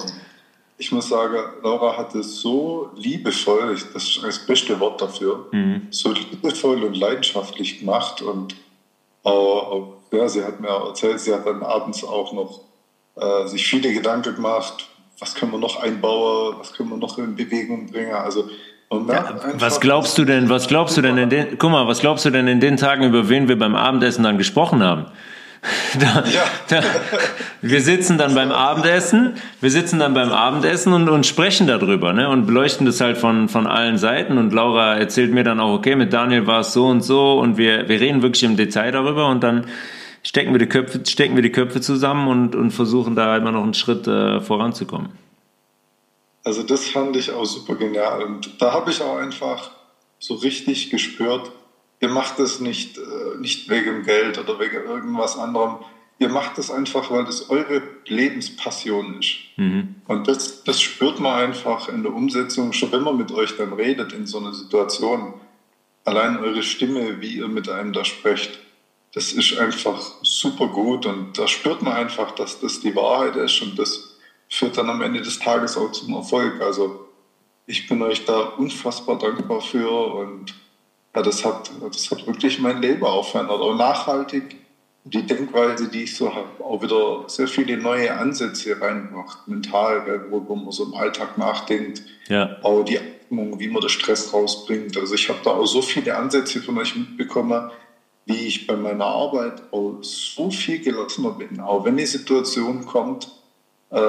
[SPEAKER 2] ich muss sagen, Laura hat es so liebevoll, das ist das beste Wort dafür, mhm. so liebevoll und leidenschaftlich gemacht. Und auch, ja, sie hat mir erzählt, sie hat dann abends auch noch äh, sich viele Gedanken gemacht, was können wir noch einbauen, was können wir noch in Bewegung bringen. Also
[SPEAKER 1] ja, was glaubst du denn, was glaubst du denn in den, guck mal, was glaubst du denn in den Tagen, über wen wir beim Abendessen dann gesprochen haben? Da, ja. da, wir sitzen dann beim Abendessen, wir sitzen dann beim Abendessen und, und sprechen darüber, ne? Und beleuchten das halt von, von allen Seiten. Und Laura erzählt mir dann auch, okay, mit Daniel war es so und so und wir, wir reden wirklich im Detail darüber und dann stecken wir die Köpfe, stecken wir die Köpfe zusammen und, und versuchen da immer noch einen Schritt äh, voranzukommen.
[SPEAKER 2] Also das fand ich auch super genial. Und da habe ich auch einfach so richtig gespürt, Ihr macht es nicht, äh, nicht wegen Geld oder wegen irgendwas anderem. Ihr macht es einfach, weil es eure Lebenspassion ist. Mhm. Und das, das spürt man einfach in der Umsetzung, schon wenn man mit euch dann redet in so einer Situation. Allein eure Stimme, wie ihr mit einem da sprecht, das ist einfach super gut und da spürt man einfach, dass das die Wahrheit ist und das führt dann am Ende des Tages auch zum Erfolg. Also ich bin euch da unfassbar dankbar für und ja, das hat, das hat wirklich mein Leben auch verändert. Auch nachhaltig die Denkweise, die ich so habe, auch wieder sehr viele neue Ansätze reingebracht, mental, worüber man so im Alltag nachdenkt.
[SPEAKER 1] Ja.
[SPEAKER 2] Auch die Atmung, wie man den Stress rausbringt. Also ich habe da auch so viele Ansätze von euch mitbekommen, wie ich bei meiner Arbeit auch so viel gelassener bin. Auch wenn die Situation kommt, äh,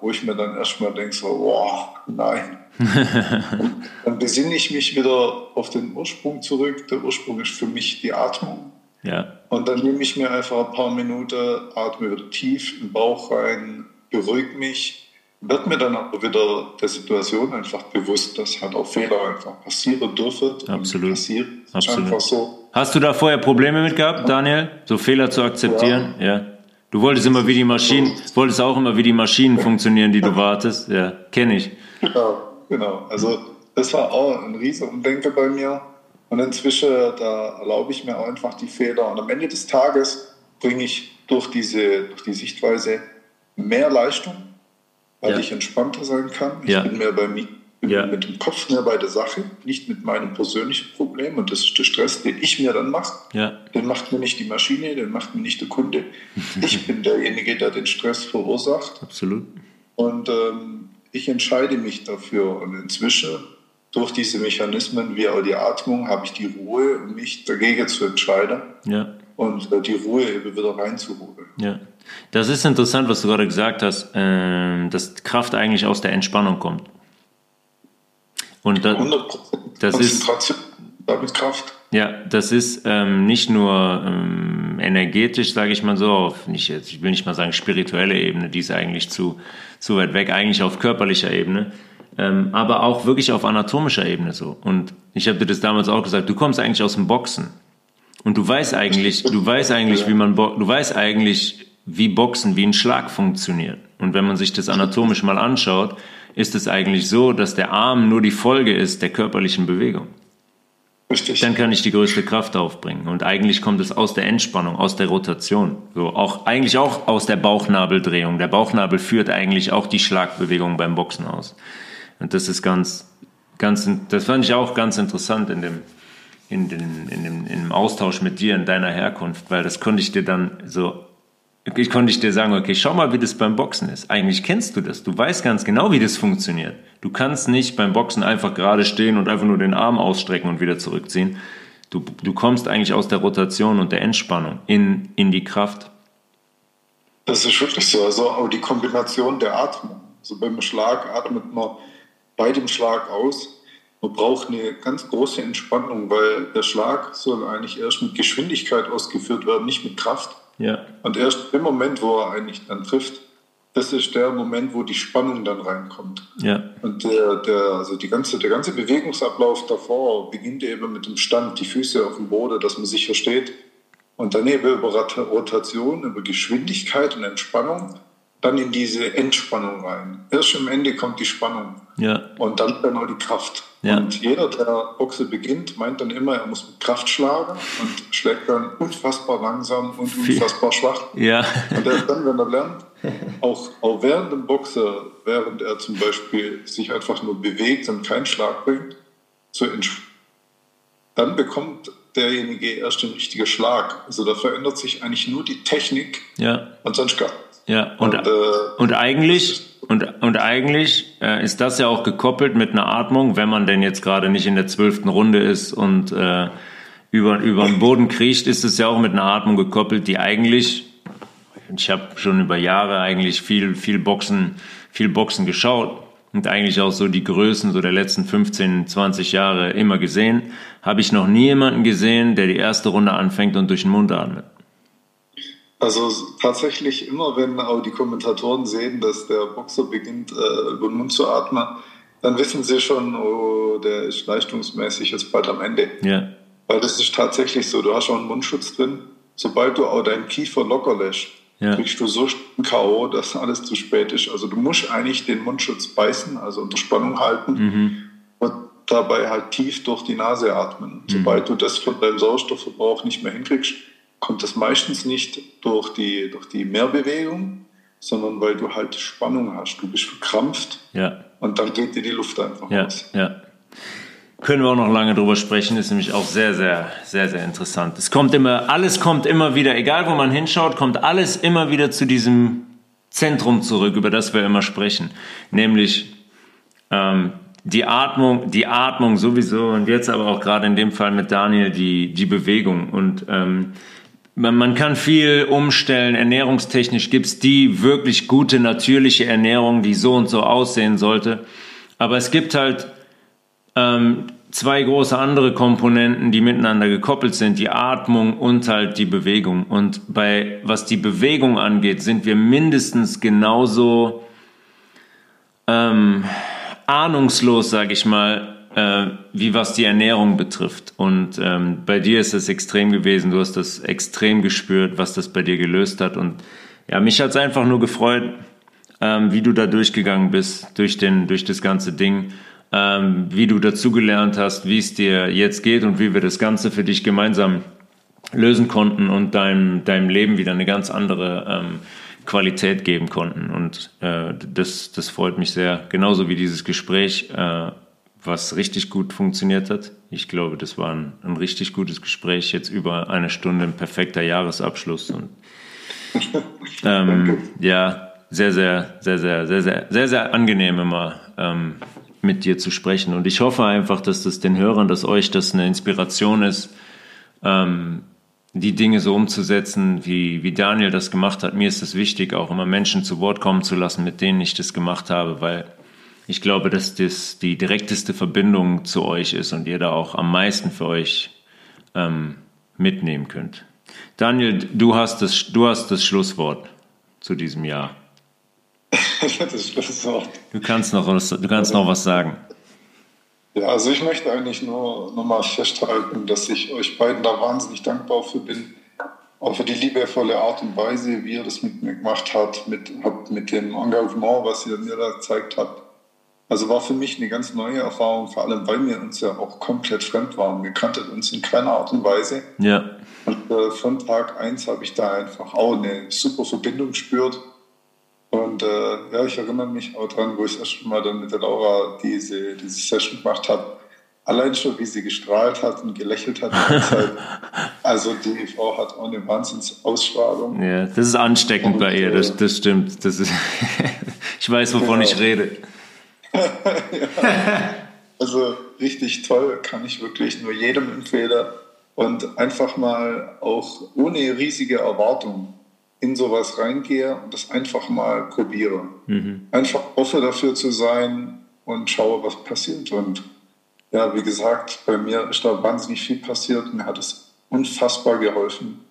[SPEAKER 2] wo ich mir dann erstmal denke, so, wow, nein. dann besinne ich mich wieder auf den Ursprung zurück. Der Ursprung ist für mich die Atmung.
[SPEAKER 1] Ja.
[SPEAKER 2] Und dann nehme ich mir einfach ein paar Minuten, atme wieder tief in den Bauch rein, beruhige mich, wird mir dann aber wieder der Situation einfach bewusst, dass halt auch Fehler einfach passieren dürfen.
[SPEAKER 1] Absolut.
[SPEAKER 2] Passiert.
[SPEAKER 1] Absolut. Einfach so. Hast du da vorher Probleme mit gehabt, Daniel? So Fehler zu akzeptieren? Ja. ja. Du wolltest immer wie die Maschinen, wolltest auch immer wie die Maschinen funktionieren, die du wartest. Ja, kenne ich.
[SPEAKER 2] Genau, genau. Also das war auch ein riesen Umdenken bei mir. Und inzwischen, da erlaube ich mir auch einfach die Fehler. Und am Ende des Tages bringe ich durch diese, durch die Sichtweise mehr Leistung, weil ja. ich entspannter sein kann. Ich ja. bin mehr bei mir, ja. mit dem Kopf mehr bei der Sache, nicht mit meinem persönlichen Problem. Und das ist der Stress, den ich mir dann mache.
[SPEAKER 1] Ja.
[SPEAKER 2] Den macht mir nicht die Maschine, den macht mir nicht der Kunde. Ich bin derjenige, der den Stress verursacht.
[SPEAKER 1] Absolut.
[SPEAKER 2] Und ähm, ich entscheide mich dafür. Und inzwischen, durch diese Mechanismen wie auch die Atmung, habe ich die Ruhe, um mich dagegen zu entscheiden.
[SPEAKER 1] Ja.
[SPEAKER 2] Und äh, die Ruhe wieder reinzuholen.
[SPEAKER 1] Ja. Das ist interessant, was du gerade gesagt hast, äh, dass Kraft eigentlich aus der Entspannung kommt.
[SPEAKER 2] Und da, 100%
[SPEAKER 1] das ist
[SPEAKER 2] Kraft.
[SPEAKER 1] Ja, das ist ähm, nicht nur ähm, energetisch, sage ich mal so, auf nicht jetzt, ich will nicht mal sagen spirituelle Ebene, die ist eigentlich zu zu weit weg, eigentlich auf körperlicher Ebene, ähm, aber auch wirklich auf anatomischer Ebene so. Und ich habe dir das damals auch gesagt, du kommst eigentlich aus dem Boxen und du weißt eigentlich, du weißt eigentlich, wie man, du weißt eigentlich, wie Boxen, wie ein Schlag funktioniert. Und wenn man sich das anatomisch mal anschaut, ist es eigentlich so, dass der Arm nur die Folge ist der körperlichen Bewegung.
[SPEAKER 2] Richtig.
[SPEAKER 1] Dann kann ich die größte Kraft aufbringen. Und eigentlich kommt es aus der Entspannung, aus der Rotation. So, auch, eigentlich auch aus der Bauchnabeldrehung. Der Bauchnabel führt eigentlich auch die Schlagbewegung beim Boxen aus. Und das ist ganz, ganz, das fand ich auch ganz interessant in dem, in dem, in dem, in dem Austausch mit dir in deiner Herkunft, weil das konnte ich dir dann so ich konnte ich dir sagen, okay, schau mal, wie das beim Boxen ist. Eigentlich kennst du das. Du weißt ganz genau, wie das funktioniert. Du kannst nicht beim Boxen einfach gerade stehen und einfach nur den Arm ausstrecken und wieder zurückziehen. Du, du kommst eigentlich aus der Rotation und der Entspannung in, in die Kraft.
[SPEAKER 2] Das ist wirklich so. Also auch die Kombination der Atmung. Also beim Schlag atmet man bei dem Schlag aus. Man braucht eine ganz große Entspannung, weil der Schlag soll eigentlich erst mit Geschwindigkeit ausgeführt werden, nicht mit Kraft.
[SPEAKER 1] Ja.
[SPEAKER 2] Und erst im Moment, wo er eigentlich dann trifft, das ist der Moment, wo die Spannung dann reinkommt.
[SPEAKER 1] Ja.
[SPEAKER 2] Und der, der, also die ganze, der ganze Bewegungsablauf davor beginnt eben mit dem Stand, die Füße auf dem Boden, dass man sich versteht. Und dann eben über Rotation, über Geschwindigkeit und Entspannung dann in diese Entspannung rein. Erst am Ende kommt die Spannung.
[SPEAKER 1] Ja.
[SPEAKER 2] Und dann dann auch die Kraft.
[SPEAKER 1] Ja.
[SPEAKER 2] Und jeder, der Boxe beginnt, meint dann immer, er muss mit Kraft schlagen und schlägt dann unfassbar langsam und unfassbar schwach.
[SPEAKER 1] Ja.
[SPEAKER 2] Und erst dann, wenn er lernt, auch, auch während dem Boxer, während er zum Beispiel sich einfach nur bewegt und keinen Schlag bringt, zu dann bekommt derjenige erst den richtigen Schlag. Also da verändert sich eigentlich nur die Technik
[SPEAKER 1] ja.
[SPEAKER 2] und sonst gar nichts.
[SPEAKER 1] Ja, und, und, äh, und eigentlich, und, und eigentlich äh, ist das ja auch gekoppelt mit einer Atmung, wenn man denn jetzt gerade nicht in der zwölften Runde ist und äh, über, über den Boden kriecht, ist es ja auch mit einer Atmung gekoppelt, die eigentlich, ich habe schon über Jahre eigentlich viel, viel Boxen, viel Boxen geschaut und eigentlich auch so die Größen so der letzten 15, 20 Jahre immer gesehen, habe ich noch nie jemanden gesehen, der die erste Runde anfängt und durch den Mund atmet.
[SPEAKER 2] Also tatsächlich immer, wenn auch die Kommentatoren sehen, dass der Boxer beginnt, äh, über den Mund zu atmen, dann wissen sie schon, oh, der ist leistungsmäßig jetzt bald am Ende.
[SPEAKER 1] Ja.
[SPEAKER 2] Weil das ist tatsächlich so, du hast auch einen Mundschutz drin. Sobald du auch deinen Kiefer locker lässt, ja. kriegst du so ein K.O., dass alles zu spät ist. Also du musst eigentlich den Mundschutz beißen, also unter Spannung halten mhm. und dabei halt tief durch die Nase atmen. Mhm. Sobald du das von deinem Sauerstoffverbrauch nicht mehr hinkriegst, kommt das meistens nicht durch die, durch die Mehrbewegung, sondern weil du halt Spannung hast. Du bist verkrampft
[SPEAKER 1] ja.
[SPEAKER 2] und dann geht dir die Luft einfach
[SPEAKER 1] ja,
[SPEAKER 2] raus.
[SPEAKER 1] Ja. Können wir auch noch lange drüber sprechen, ist nämlich auch sehr, sehr, sehr, sehr interessant. Es kommt immer, alles kommt immer wieder, egal wo man hinschaut, kommt alles immer wieder zu diesem Zentrum zurück, über das wir immer sprechen. Nämlich ähm, die Atmung, die Atmung sowieso und jetzt aber auch gerade in dem Fall mit Daniel die, die Bewegung. Und ähm, man kann viel umstellen. Ernährungstechnisch gibt's die wirklich gute, natürliche Ernährung, die so und so aussehen sollte. Aber es gibt halt ähm, zwei große andere Komponenten, die miteinander gekoppelt sind, die Atmung und halt die Bewegung. Und bei was die Bewegung angeht, sind wir mindestens genauso ähm, ahnungslos, sage ich mal, äh, wie was die Ernährung betrifft. Und ähm, bei dir ist es extrem gewesen. Du hast das extrem gespürt, was das bei dir gelöst hat. Und ja, mich hat es einfach nur gefreut, ähm, wie du da durchgegangen bist, durch, den, durch das ganze Ding. Ähm, wie du dazugelernt hast, wie es dir jetzt geht und wie wir das Ganze für dich gemeinsam lösen konnten und deinem, deinem Leben wieder eine ganz andere ähm, Qualität geben konnten. Und äh, das, das freut mich sehr. Genauso wie dieses Gespräch, äh, was richtig gut funktioniert hat. Ich glaube, das war ein, ein richtig gutes Gespräch, jetzt über eine Stunde, ein perfekter Jahresabschluss. Und ähm, ja, sehr, sehr, sehr, sehr, sehr, sehr, sehr, sehr angenehm immer ähm, mit dir zu sprechen. Und ich hoffe einfach, dass das den Hörern, dass euch das eine Inspiration ist, ähm, die Dinge so umzusetzen, wie, wie Daniel das gemacht hat. Mir ist es wichtig, auch immer Menschen zu Wort kommen zu lassen, mit denen ich das gemacht habe, weil ich glaube, dass das die direkteste Verbindung zu euch ist und ihr da auch am meisten für euch ähm, mitnehmen könnt. Daniel, du hast, das, du hast das Schlusswort zu diesem Jahr. das Schlusswort. Du kannst noch was, du kannst noch was sagen.
[SPEAKER 2] Ja, also ich möchte eigentlich nur nochmal festhalten, dass ich euch beiden da wahnsinnig dankbar für bin. Auch für die liebevolle Art und Weise, wie ihr das mit mir gemacht habt, mit, habt mit dem Engagement, was ihr mir da gezeigt habt. Also war für mich eine ganz neue Erfahrung, vor allem weil wir uns ja auch komplett fremd waren. Wir kannten uns in keiner Art und Weise.
[SPEAKER 1] Ja.
[SPEAKER 2] Und äh, von Tag 1 habe ich da einfach auch eine super Verbindung gespürt. Und äh, ja, ich erinnere mich auch dran, wo ich das erste Mal dann mit der Laura diese, diese Session gemacht habe. Allein schon, wie sie gestrahlt hat und gelächelt hat. also die Frau hat auch eine Wahnsinnsausstrahlung.
[SPEAKER 1] Ja, das ist ansteckend und, bei ihr, das, äh, das stimmt. Das ist ich weiß, wovon ja. ich rede.
[SPEAKER 2] Ja. Also richtig toll, kann ich wirklich nur jedem empfehlen. Und einfach mal auch ohne riesige Erwartung in sowas reingehe und das einfach mal probiere. Mhm. Einfach offen dafür zu sein und schaue, was passiert. Und ja, wie gesagt, bei mir ist da wahnsinnig viel passiert. Mir hat es unfassbar geholfen.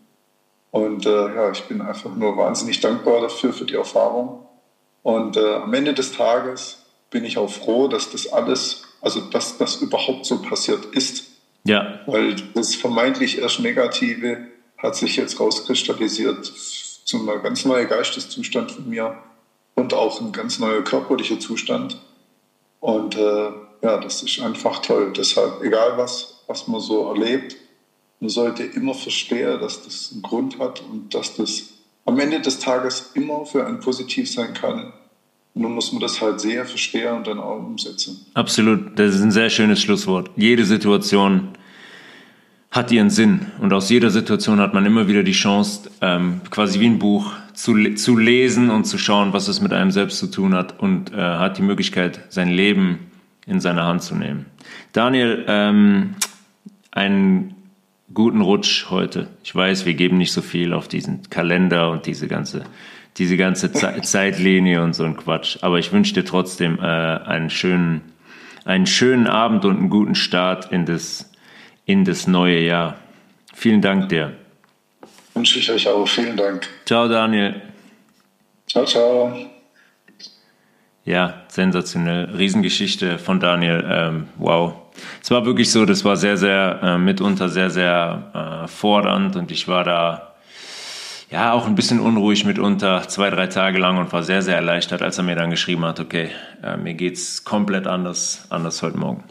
[SPEAKER 2] Und äh, ja, ich bin einfach nur wahnsinnig dankbar dafür, für die Erfahrung. Und äh, am Ende des Tages bin ich auch froh, dass das alles, also dass das überhaupt so passiert ist.
[SPEAKER 1] Ja.
[SPEAKER 2] Weil das vermeintlich erst Negative hat sich jetzt rauskristallisiert zum ganz neuen Geisteszustand von mir und auch ein ganz neuer körperlicher Zustand. Und äh, ja, das ist einfach toll. Deshalb, egal was, was man so erlebt, man sollte immer verstehen, dass das einen Grund hat und dass das am Ende des Tages immer für ein Positiv sein kann nun muss man das halt sehr verstehen und dann auch umsetzen.
[SPEAKER 1] Absolut, das ist ein sehr schönes Schlusswort. Jede Situation hat ihren Sinn und aus jeder Situation hat man immer wieder die Chance, ähm, quasi wie ein Buch zu, zu lesen und zu schauen, was es mit einem selbst zu tun hat und äh, hat die Möglichkeit, sein Leben in seine Hand zu nehmen. Daniel, ähm, einen guten Rutsch heute. Ich weiß, wir geben nicht so viel auf diesen Kalender und diese ganze diese ganze Ze Zeitlinie und so ein Quatsch. Aber ich wünsche dir trotzdem äh, einen schönen, einen schönen Abend und einen guten Start in das, in das neue Jahr. Vielen Dank dir.
[SPEAKER 2] Wünsche ich euch auch. Vielen Dank.
[SPEAKER 1] Ciao, Daniel.
[SPEAKER 2] Ciao, ciao.
[SPEAKER 1] Ja, sensationell. Riesengeschichte von Daniel. Ähm, wow. Es war wirklich so, das war sehr, sehr, äh, mitunter sehr, sehr äh, fordernd und ich war da ja, auch ein bisschen unruhig mitunter, zwei, drei Tage lang und war sehr, sehr erleichtert, als er mir dann geschrieben hat, okay, äh, mir geht's komplett anders, anders heute Morgen.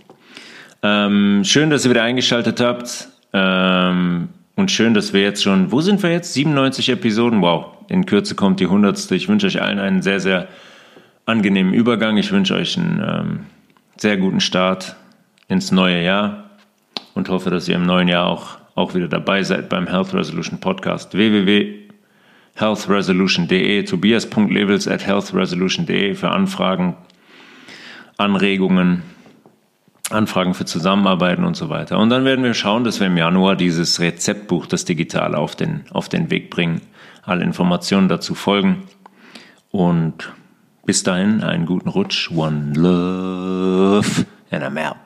[SPEAKER 1] Ähm, schön, dass ihr wieder eingeschaltet habt. Ähm, und schön, dass wir jetzt schon, wo sind wir jetzt? 97 Episoden, wow. In Kürze kommt die 100. Ich wünsche euch allen einen sehr, sehr angenehmen Übergang. Ich wünsche euch einen ähm, sehr guten Start ins neue Jahr und hoffe, dass ihr im neuen Jahr auch, auch wieder dabei seid beim Health Resolution Podcast. www healthresolution.de, tobias.levels at healthresolution.de für Anfragen, Anregungen, Anfragen für Zusammenarbeiten und so weiter. Und dann werden wir schauen, dass wir im Januar dieses Rezeptbuch, das Digitale, auf den, auf den Weg bringen. Alle Informationen dazu folgen. Und bis dahin einen guten Rutsch. One love and I'm out.